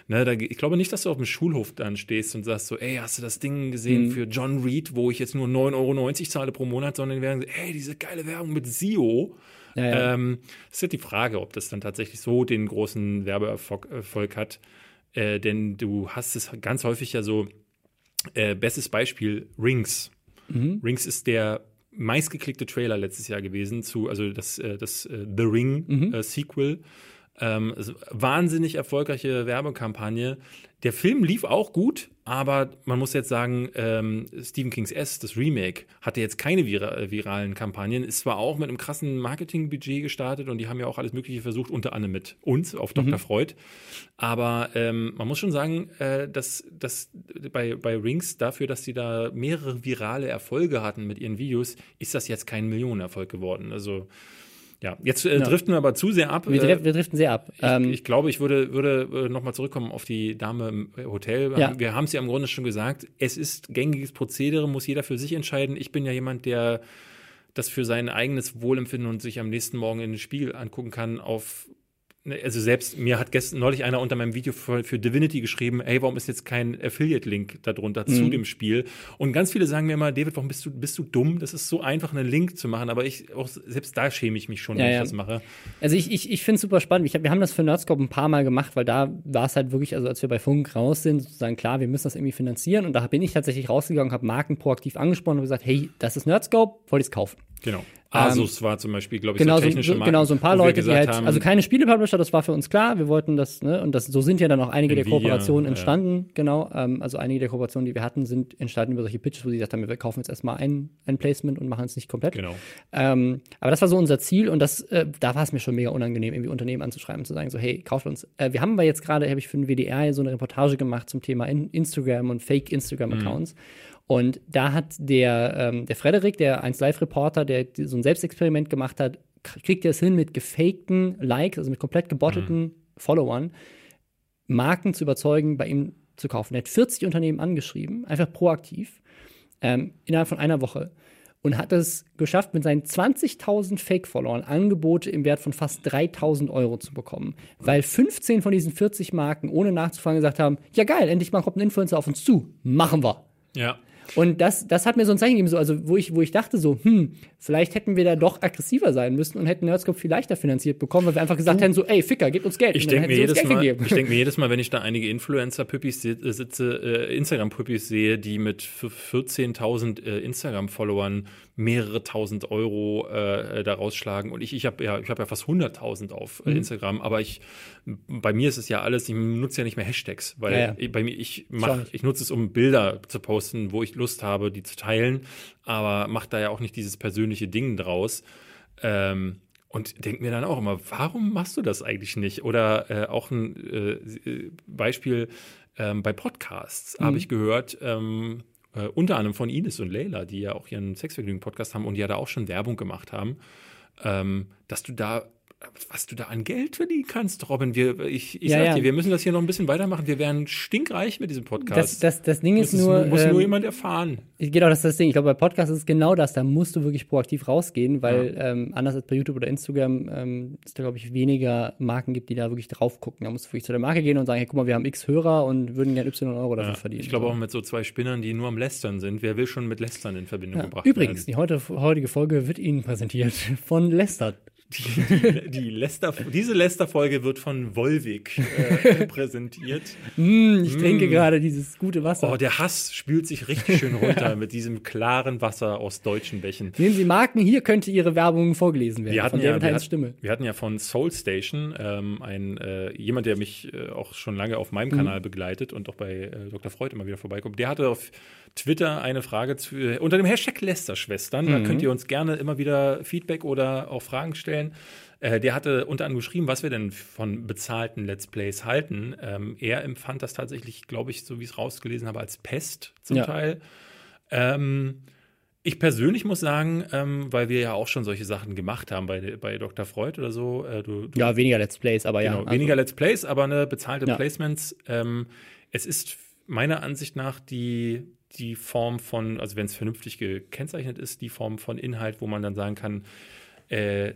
ne, da, ich glaube nicht, dass du auf dem Schulhof dann stehst und sagst so, ey, hast du das Ding gesehen mhm. für John Reed, wo ich jetzt nur 9,90 Euro zahle pro Monat, sondern die werden, ey, diese geile Werbung mit SEO. Ja, ja. Ähm, ist halt die Frage, ob das dann tatsächlich so den großen Werbeerfolg hat. Äh, denn du hast es ganz häufig ja so, äh, bestes Beispiel, Rings. Mhm. Rings ist der meistgeklickte Trailer letztes Jahr gewesen zu, also das, äh, das äh, The Ring mhm. äh, Sequel. Ähm, wahnsinnig erfolgreiche Werbekampagne. Der Film lief auch gut, aber man muss jetzt sagen, ähm, Stephen King's S, das Remake, hatte jetzt keine vira äh, viralen Kampagnen. Ist zwar auch mit einem krassen Marketingbudget gestartet und die haben ja auch alles Mögliche versucht, unter anderem mit uns auf Dr. Mhm. Freud. Aber ähm, man muss schon sagen, äh, dass, dass bei, bei Rings dafür, dass sie da mehrere virale Erfolge hatten mit ihren Videos, ist das jetzt kein Millionenerfolg geworden. Also ja, jetzt äh, driften wir aber zu sehr ab. Wir, drif wir driften sehr ab. Ich, ähm, ich, glaube, ich würde, würde äh, nochmal zurückkommen auf die Dame im Hotel. Ja. Wir haben es ja im Grunde schon gesagt, es ist gängiges Prozedere, muss jeder für sich entscheiden. Ich bin ja jemand, der das für sein eigenes Wohlempfinden und sich am nächsten Morgen in den Spiegel angucken kann, auf also selbst mir hat gestern neulich einer unter meinem Video für, für Divinity geschrieben, ey, warum ist jetzt kein Affiliate-Link darunter mhm. zu dem Spiel? Und ganz viele sagen mir immer, David, warum bist du, bist du dumm? Das ist so einfach, einen Link zu machen. Aber ich, auch selbst da schäme ich mich schon, ja, wenn ja. ich das mache. Also ich, ich, ich finde es super spannend. Ich hab, wir haben das für Nerdscope ein paar Mal gemacht, weil da war es halt wirklich, also als wir bei Funk raus sind, sozusagen klar, wir müssen das irgendwie finanzieren. Und da bin ich tatsächlich rausgegangen, habe Marken proaktiv angesprochen und gesagt, hey, das ist Nerdscope, wollt ihr es kaufen? Genau. Asus ähm, war zum Beispiel, glaube ich, genau, so technische so, Marken, Genau, so ein paar Leute, die halt, haben, also keine Spielepublisher, das war für uns klar. Wir wollten das, ne, und das, so sind ja dann auch einige Nvidia, der Kooperationen entstanden, ja. genau. Ähm, also einige der Kooperationen, die wir hatten, sind entstanden über solche Pitches, wo sie gesagt haben, wir kaufen jetzt erstmal ein, ein Placement und machen es nicht komplett. Genau. Ähm, aber das war so unser Ziel und das, äh, da war es mir schon mega unangenehm, irgendwie Unternehmen anzuschreiben und zu sagen, so, hey, kauft uns. Äh, wir haben aber jetzt gerade, habe ich für den WDR so eine Reportage gemacht zum Thema in Instagram und Fake Instagram-Accounts. Mhm. Und da hat der, ähm, der Frederik, der 1Live-Reporter, der so ein Selbstexperiment gemacht hat, kriegt er es hin, mit gefakten Likes, also mit komplett gebotteten mhm. Followern, Marken zu überzeugen, bei ihm zu kaufen. Er hat 40 Unternehmen angeschrieben, einfach proaktiv, ähm, innerhalb von einer Woche. Und hat es geschafft, mit seinen 20.000 Fake-Followern Angebote im Wert von fast 3.000 Euro zu bekommen. Weil 15 von diesen 40 Marken ohne nachzufragen gesagt haben: Ja, geil, endlich mal kommt ein Influencer auf uns zu. Machen wir. Ja. Und das, das hat mir so ein Zeichen gegeben, so, also wo ich, wo ich dachte so, hm, vielleicht hätten wir da doch aggressiver sein müssen und hätten Nerdscope viel leichter finanziert bekommen, weil wir einfach gesagt hätten so, ey, Ficker, gib uns Geld. Ich denke mir, jedes Mal, ich denk mir [laughs] jedes Mal, wenn ich da einige Influencer-Püppis sitze, äh, Instagram-Püppis sehe, die mit 14.000 äh, Instagram-Followern mehrere tausend Euro äh, da rausschlagen. Und ich, ich habe ja, ich habe ja fast 100.000 auf äh, mhm. Instagram, aber ich, bei mir ist es ja alles, ich nutze ja nicht mehr Hashtags, weil ja, ja. bei mir, ich mache, ich nutze es, um Bilder zu posten, wo ich Lust habe, die zu teilen, aber mache da ja auch nicht dieses persönliche Ding draus. Ähm, und denke mir dann auch immer, warum machst du das eigentlich nicht? Oder äh, auch ein äh, Beispiel ähm, bei Podcasts mhm. habe ich gehört, ähm, äh, unter anderem von Ines und Leila, die ja auch ihren Sexvergnügen-Podcast haben und ja da auch schon Werbung gemacht haben, ähm, dass du da was du da an Geld verdienen kannst, Robin. Wir, ich ich ja, sag ja. dir, wir müssen das hier noch ein bisschen weitermachen. Wir werden stinkreich mit diesem Podcast. Das, das, das Ding ist das nur. Ist, muss ähm, nur jemand erfahren. Genau, das ist das Ding. Ich glaube, bei Podcasts ist es genau das. Da musst du wirklich proaktiv rausgehen, weil ja. ähm, anders als bei YouTube oder Instagram ähm, es da, glaube ich, weniger Marken gibt, die da wirklich drauf gucken. Da musst du wirklich zu der Marke gehen und sagen: hey, guck mal, wir haben X Hörer und würden gerne Y Euro dafür verdienen. Ich glaube auch mit so zwei Spinnern, die nur am Lästern sind. Wer will schon mit Lästern in Verbindung gebracht Übrigens, werden? Übrigens, die heutige Folge wird Ihnen präsentiert von Lästert. Die, die Lester, diese Lester-Folge wird von Volvic äh, [laughs] präsentiert. Mm, ich mm. trinke gerade dieses gute Wasser. Oh, der Hass spült sich richtig schön runter [laughs] mit diesem klaren Wasser aus deutschen Bächen. Sehen Sie Marken, hier könnte Ihre Werbung vorgelesen werden. Wir hatten, ja, wir, hat, Stimme. wir hatten ja von Soul Station ähm, ein, äh, jemand, der mich äh, auch schon lange auf meinem mhm. Kanal begleitet und auch bei äh, Dr. Freud immer wieder vorbeikommt. Der hatte auf Twitter eine Frage zu, unter dem Hashtag Lester-Schwestern. Mhm. Da könnt ihr uns gerne immer wieder Feedback oder auch Fragen stellen. Äh, der hatte unter anderem geschrieben, was wir denn von bezahlten Let's Plays halten. Ähm, er empfand das tatsächlich, glaube ich, so wie ich es rausgelesen habe, als Pest zum Ja. Teil. Ähm, ich persönlich muss sagen, ähm, weil wir ja auch schon solche Sachen gemacht haben bei, bei Dr. Freud oder so. Äh, du, du Ja, weniger Let's Plays, aber ja. Genau, also- weniger Let's Plays, aber eine bezahlte Ja. Placements. Ähm, es ist meiner Ansicht nach die, die Form von, also wenn es vernünftig gekennzeichnet ist, die Form von Inhalt, wo man dann sagen kann, äh,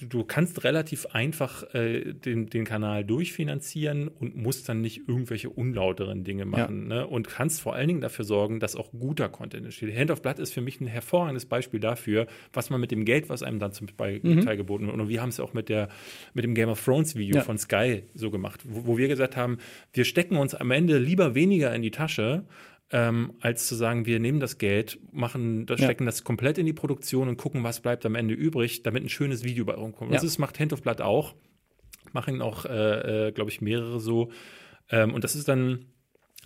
du kannst relativ einfach äh, den, den Kanal durchfinanzieren und musst dann nicht irgendwelche unlauteren Dinge machen. Ne? Und kannst vor allen Dingen dafür sorgen, dass auch guter Content entsteht. Hand of Blood ist für mich ein hervorragendes Beispiel dafür, was man mit dem Geld, was einem dann zum Teil geboten wird. Und wir haben es auch mit, der, mit dem Game of Thrones Video Ja. von Sky so gemacht, wo, wo wir gesagt haben, wir stecken uns am Ende lieber weniger in die Tasche, ähm, als zu sagen, wir nehmen das Geld, machen, das, Ja. stecken das komplett in die Produktion und gucken, was bleibt am Ende übrig, damit ein schönes Video bei rumkommt. Ja. Das ist, macht Hand of Blood auch. Machen auch, äh, äh, glaube ich, mehrere so. Ähm, und das ist dann,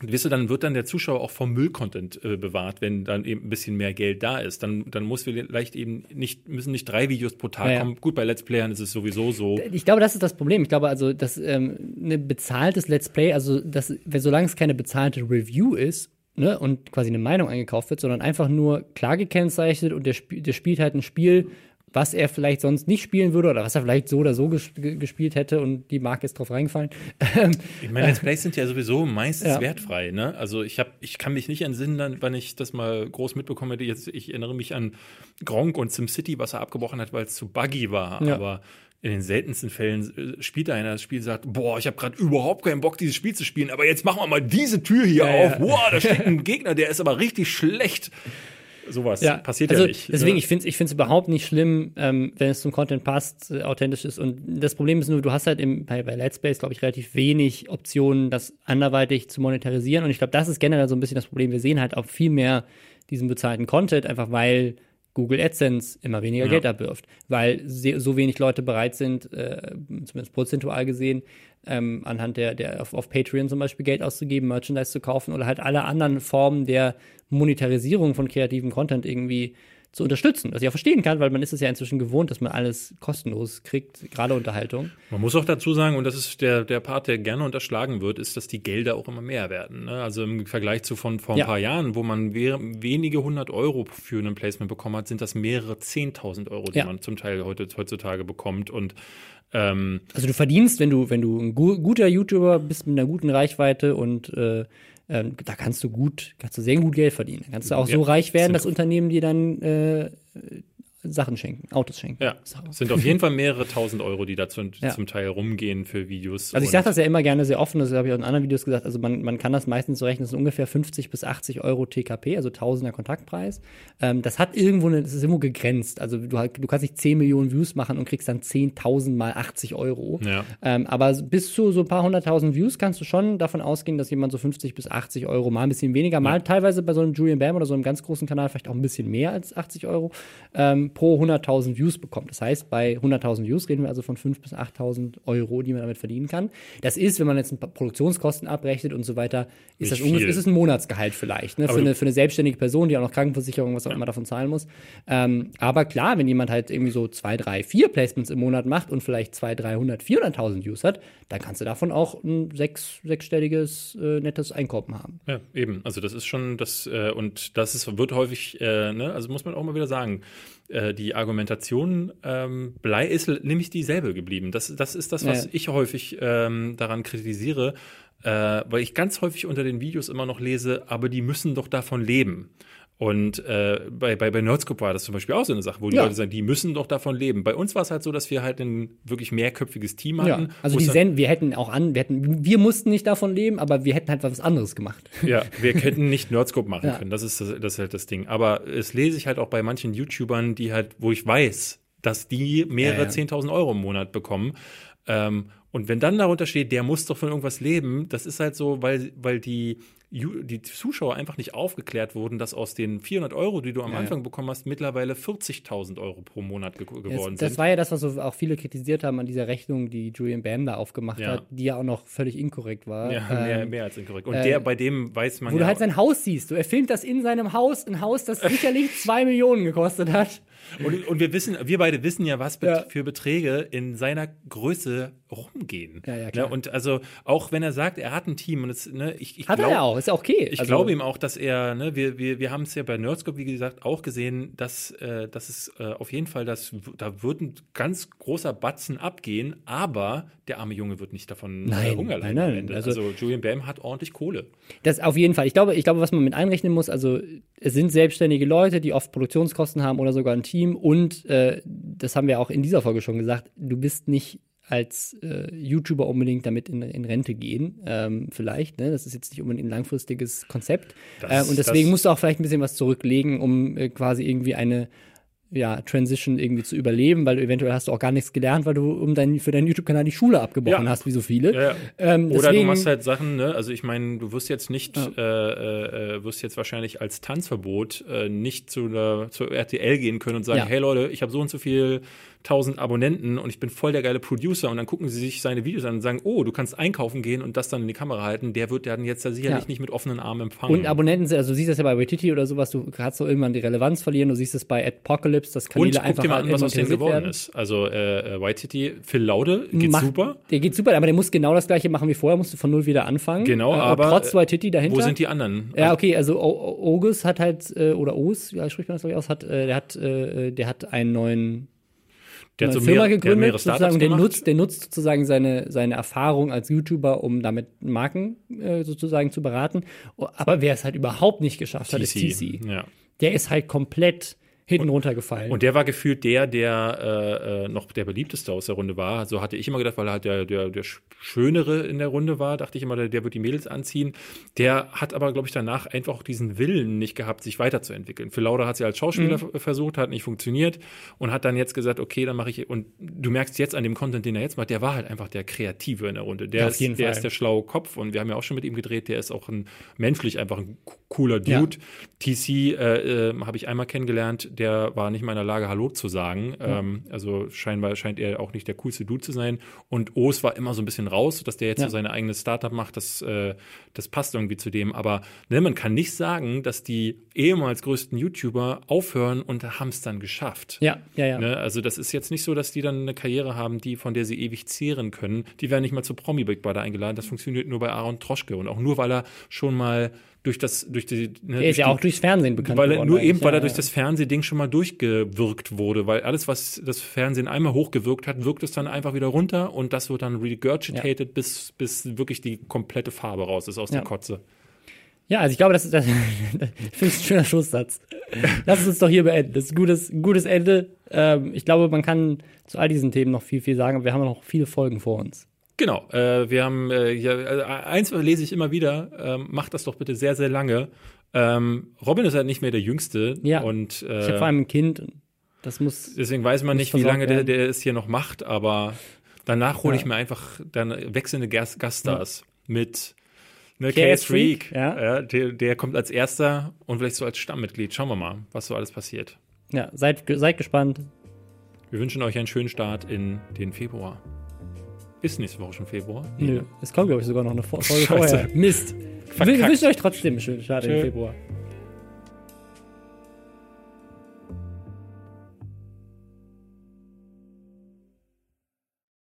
Weißt du, dann wird dann der Zuschauer auch vom Müll-Content äh, bewahrt, wenn dann eben ein bisschen mehr Geld da ist. Dann, dann muss vielleicht eben nicht, müssen nicht drei Videos pro Tag Ja, kommen. Gut, bei Let's Playern ist es sowieso so. Ich glaube, das ist das Problem. Ich glaube also, dass ähm, ein bezahltes Let's Play, also das, solange es keine bezahlte Review ist, ne, und quasi eine Meinung eingekauft wird, sondern einfach nur klar gekennzeichnet und der, Sp der spielt halt ein Spiel, was er vielleicht sonst nicht spielen würde oder was er vielleicht so oder so ges ge- gespielt hätte und die Marke ist drauf reingefallen. Ich meine, Let's Plays sind ja sowieso meistens Ja. wertfrei, ne? Also ich habe, ich kann mich nicht entsinnen, wann ich das mal groß mitbekommen hätte. Jetzt, ich erinnere mich an Gronk und SimCity, was er abgebrochen hat, weil es zu buggy war. Ja. Aber in den seltensten Fällen äh, spielt einer das Spiel und sagt, boah, ich habe gerade überhaupt keinen Bock, dieses Spiel zu spielen, aber jetzt machen wir mal diese Tür hier Ja, auf. ja. Wow, da steht ein [laughs] Gegner, der ist aber richtig schlecht. Sowas passiert also ja nicht. Deswegen, ne? ich finde es ich find's überhaupt nicht schlimm, ähm, wenn es zum Content passt, äh, authentisch ist. Und das Problem ist nur, du hast halt im, bei, bei Let's Plays, glaube ich, relativ wenig Optionen, das anderweitig zu monetarisieren. Und ich glaube, das ist generell so ein bisschen das Problem. Wir sehen halt auch viel mehr diesen bezahlten Content, einfach weil Google AdSense immer weniger Ja. Geld abwirft, weil so wenig Leute bereit sind, äh, zumindest prozentual gesehen, ähm, anhand der, der auf, auf Patreon zum Beispiel Geld auszugeben, Merchandise zu kaufen oder halt alle anderen Formen der Monetarisierung von kreativem Content irgendwie zu unterstützen. Was ich auch verstehen kann, weil man ist es ja inzwischen gewohnt, dass man alles kostenlos kriegt, gerade Unterhaltung. Man muss auch dazu sagen, und das ist der, der Part, der gerne unterschlagen wird, ist, dass die Gelder auch immer mehr werden. Ne? Also im Vergleich zu von vor ein Ja. paar Jahren, wo man we wenige hundert Euro für ein Placement bekommen hat, sind das mehrere zehntausend Euro, die Ja. man zum Teil heute, heutzutage bekommt. Und ähm, Also du verdienst, wenn du, wenn du ein gu guter YouTuber bist mit einer guten Reichweite und äh, ähm, da kannst du gut, kannst du sehr gut Geld verdienen. Da kannst du auch Ja, so reich werden, dass Unternehmen dir dann äh, Sachen schenken, Autos schenken. ja, es sind auf jeden Fall mehrere tausend Euro, die da zum, Ja. zum Teil rumgehen für Videos. Also ich sage das ja immer gerne sehr offen, das habe ich auch in anderen Videos gesagt, also man, man kann das meistens so rechnen, das sind ungefähr 50 bis 80 Euro TKP, also Tausender Kontaktpreis. Ähm, das hat irgendwo, eine, das ist irgendwo gegrenzt, also du, halt- du kannst nicht 10 Millionen Views machen und kriegst dann 10.000 mal 80 Euro. Ja. Ähm, aber bis zu so ein paar hunderttausend Views kannst du schon davon ausgehen, dass jemand so 50 bis 80 Euro, mal ein bisschen weniger, mal teilweise bei so einem Julian Bam oder so einem ganz großen Kanal vielleicht auch ein bisschen mehr als 80 Euro ähm, pro 100.000 Views bekommt. Das heißt, bei 100.000 Views reden wir also von 5.000 bis 8.000 Euro, die man damit verdienen kann. Das ist, wenn man jetzt ein paar Produktionskosten abrechnet und so weiter, ist Nicht das ungefähr, ist es ein Monatsgehalt vielleicht, ne? Für, eine, für eine selbstständige Person, die auch noch Krankenversicherung, was auch immer davon zahlen muss. Ähm, aber klar, wenn jemand halt irgendwie so zwei, drei, vier Placements im Monat macht und vielleicht 200, 300, 400.000 Views hat, dann kannst du davon auch ein sechs, sechsstelliges äh, nettes Einkommen haben. Ja, eben. Also das ist schon das, äh, und das ist, wird häufig, äh, ne, also muss man auch mal wieder sagen, äh, die Argumentation ähm, blei ist nämlich dieselbe geblieben. Das, das ist das, was Ja. ich häufig ähm, daran kritisiere, äh, weil ich ganz häufig unter den Videos immer noch lese, aber die müssen doch davon leben. Und äh, bei, bei, bei Nerdscope war das zum Beispiel auch so eine Sache, wo die Ja. Leute sagen, die müssen doch davon leben. Bei uns war es halt so, dass wir halt ein wirklich mehrköpfiges Team Ja, hatten. also wo die Send wir hätten auch an, wir hätten, wir mussten nicht davon leben, aber wir hätten halt was anderes gemacht. Ja, [laughs] wir hätten nicht Nerdscope machen Ja. können. Das ist, das, das ist halt das Ding. Aber es lese ich halt auch bei manchen YouTubern, die halt, wo ich weiß, dass die mehrere Ja, ja. 10.000 Euro im Monat bekommen. Ähm, und wenn dann darunter steht, der muss doch von irgendwas leben, das ist halt so, weil, weil die die Zuschauer einfach nicht aufgeklärt wurden, dass aus den 400 Euro, die du am Ja, Anfang bekommen hast, mittlerweile 40.000 Euro pro Monat ge geworden Das, das sind. war ja das, was so auch viele kritisiert haben an dieser Rechnung, die Julian Bam da aufgemacht Ja. hat, die ja auch noch völlig inkorrekt war. ja, mehr, Ähm, mehr als inkorrekt. Und äh, der, bei dem weiß man Wo ja, du halt sein Haus siehst. Du, er filmt das in seinem Haus, ein Haus, das sicherlich zwei Millionen gekostet hat. Und, und wir wissen, wir beide wissen ja, was Ja. für Beträge in seiner Größe rumgehen. Ja, ja, klar. Ne? Und also auch wenn er sagt, er hat ein Team und es, ne, ich, ich Hat glaub, er ja auch, ist ja okay. Ich Also, glaube ihm auch, dass er, ne, wir, wir, wir haben es ja bei Nerdscope, wie gesagt, auch gesehen, dass, äh, dass es äh, auf jeden Fall, dass, da wird ein ganz großer Batzen abgehen, aber der arme Junge wird nicht davon äh, Nein, Hunger leiden nein, nein. Also- Also, Julian Bam hat ordentlich Kohle. Das auf jeden Fall. Ich glaube, ich glaube, was man mit einrechnen muss, also es sind selbstständige Leute, die oft Produktionskosten haben oder sogar ein Team. Und äh, das haben wir auch in dieser Folge schon gesagt, du bist nicht als äh, YouTuber unbedingt damit in, in Rente gehen, ähm, vielleicht. Ne? Das ist jetzt nicht unbedingt ein langfristiges Konzept. Das- äh, und deswegen musst du auch vielleicht ein bisschen was zurücklegen, um äh, quasi irgendwie eine ja, Transition irgendwie zu überleben, weil du eventuell hast du auch gar nichts gelernt, weil du um dein, für deinen YouTube-Kanal die Schule abgebrochen Ja. hast, wie so viele. Ja, ja. Ähm, Oder du machst halt Sachen, ne? Also ich meine, du wirst jetzt nicht, äh, äh, äh, wirst jetzt wahrscheinlich als Tanzverbot äh, nicht zu einer, zur RTL gehen können und sagen, hey Leute, ich habe so und so viel tausend Abonnenten und ich bin voll der geile Producer und dann gucken sie sich seine Videos an und sagen, oh, du kannst einkaufen gehen und das dann in die Kamera halten, der wird dann jetzt da sicherlich Ja. nicht mit offenen Armen empfangen. Und Abonnenten, sind- also du siehst das ja bei Waititi oder sowas, du kannst so irgendwann die Relevanz verlieren. Du siehst es bei Apocalypse, dass Kanäle Und guck einfach dir mal an, was aus denen geworden werden. ist. Also äh, äh, White City, Phil Laude, geht Macht- super. Der geht super, aber der muss genau das gleiche machen wie vorher, musst du von null wieder anfangen. Genau, Äh, aber, trotz Waititi dahinter. Wo sind die anderen? Ja, okay, also O- O- Ogus hat halt, äh, oder Os, ja, spricht man das glaube ich aus, hat, äh, der hat, äh, der hat einen neuen der eine hat so Firma mehr, gegründet, mehrere sozusagen, der nutzt, der nutzt sozusagen seine, seine Erfahrung als YouTuber, um damit Marken äh, sozusagen zu beraten. Aber wer es halt überhaupt nicht geschafft hat, ist TC. Ja. Der ist halt komplett hinten runtergefallen. Und der war gefühlt der, der äh, äh, noch der beliebteste aus der Runde war. So hatte ich immer gedacht, weil er halt der, der, der Sch- Schönere in der Runde war, dachte ich immer, der, der wird die Mädels anziehen. Der hat aber, glaube ich, danach einfach auch diesen Willen nicht gehabt, sich weiterzuentwickeln. Für Laura hat sie als Schauspieler Mhm. versucht, hat nicht funktioniert und hat dann jetzt gesagt, okay, dann mache ich. Und du merkst jetzt an dem Content, den er jetzt macht, der war halt einfach der Kreative in der Runde. Der, ist, der ist der schlaue Kopf und wir haben ja auch schon mit ihm gedreht, der ist auch ein menschlich einfach ein cooler Ja. Dude. TC äh, äh, habe ich einmal kennengelernt, der war nicht mal in der Lage, Hallo zu sagen. Ähm, also scheinbar scheint er auch nicht der coolste Dude zu sein. Und O's war immer so ein bisschen raus, dass der jetzt Ja. so seine eigene Startup macht, das, äh, das passt irgendwie zu dem. Aber ne, man kann nicht sagen, dass die ehemals größten YouTuber aufhören und haben es dann geschafft. ja, ja, ja. Ne? Also das ist jetzt nicht so, dass die dann eine Karriere haben, die von der sie ewig zehren können. Die werden nicht mal zu Promi Big Brother eingeladen. Das funktioniert nur bei Aaron Troschke und auch nur, weil er schon mal durch das, durch die, ne, Der ist ja auch durchs Fernsehen bekannt weil er, nur eben, weil ja, er durch ja. das Fernsehding schon mal durchgewirkt wurde, weil alles, was das Fernsehen einmal hochgewirkt hat, wirkt es dann einfach wieder runter und das wird dann regurgitated, bis, bis wirklich die komplette Farbe raus ist aus Ja. der Kotze. Ja, also ich glaube, das ist, das, [laughs] das finde ich ein schöner Schlusssatz. Lass es uns doch hier beenden. Das ist ein gutes, ein gutes Ende. Ähm, ich glaube, man kann zu all diesen Themen noch viel, viel sagen, aber wir haben noch viele Folgen vor uns. Genau, äh, wir haben äh, hier, äh, eins lese ich immer wieder, ähm, macht das doch bitte sehr, sehr lange. Ähm, Robin ist halt nicht mehr der Jüngste Ja. und Ich habe vor äh, allem ein Kind. Das muss. deswegen weiß man nicht, wie lange der, der es hier noch macht, aber danach hole ich Ja. mir einfach dann wechselnde Gas Gaststars mit ne, KS Freak. Freak, ja. der, der kommt als erster und vielleicht so als Stammmitglied. Schauen wir mal, was so alles passiert. Ja, seid, seid gespannt. Wir wünschen euch einen schönen Start in den Februar. Ist nächste Woche schon Februar? Nö, es kommt, glaube ich, sogar noch eine Folge [laughs] Scheiße. vorher. Mist. Wir Verkackt. wünschen euch trotzdem einen schönen Start im. Februar.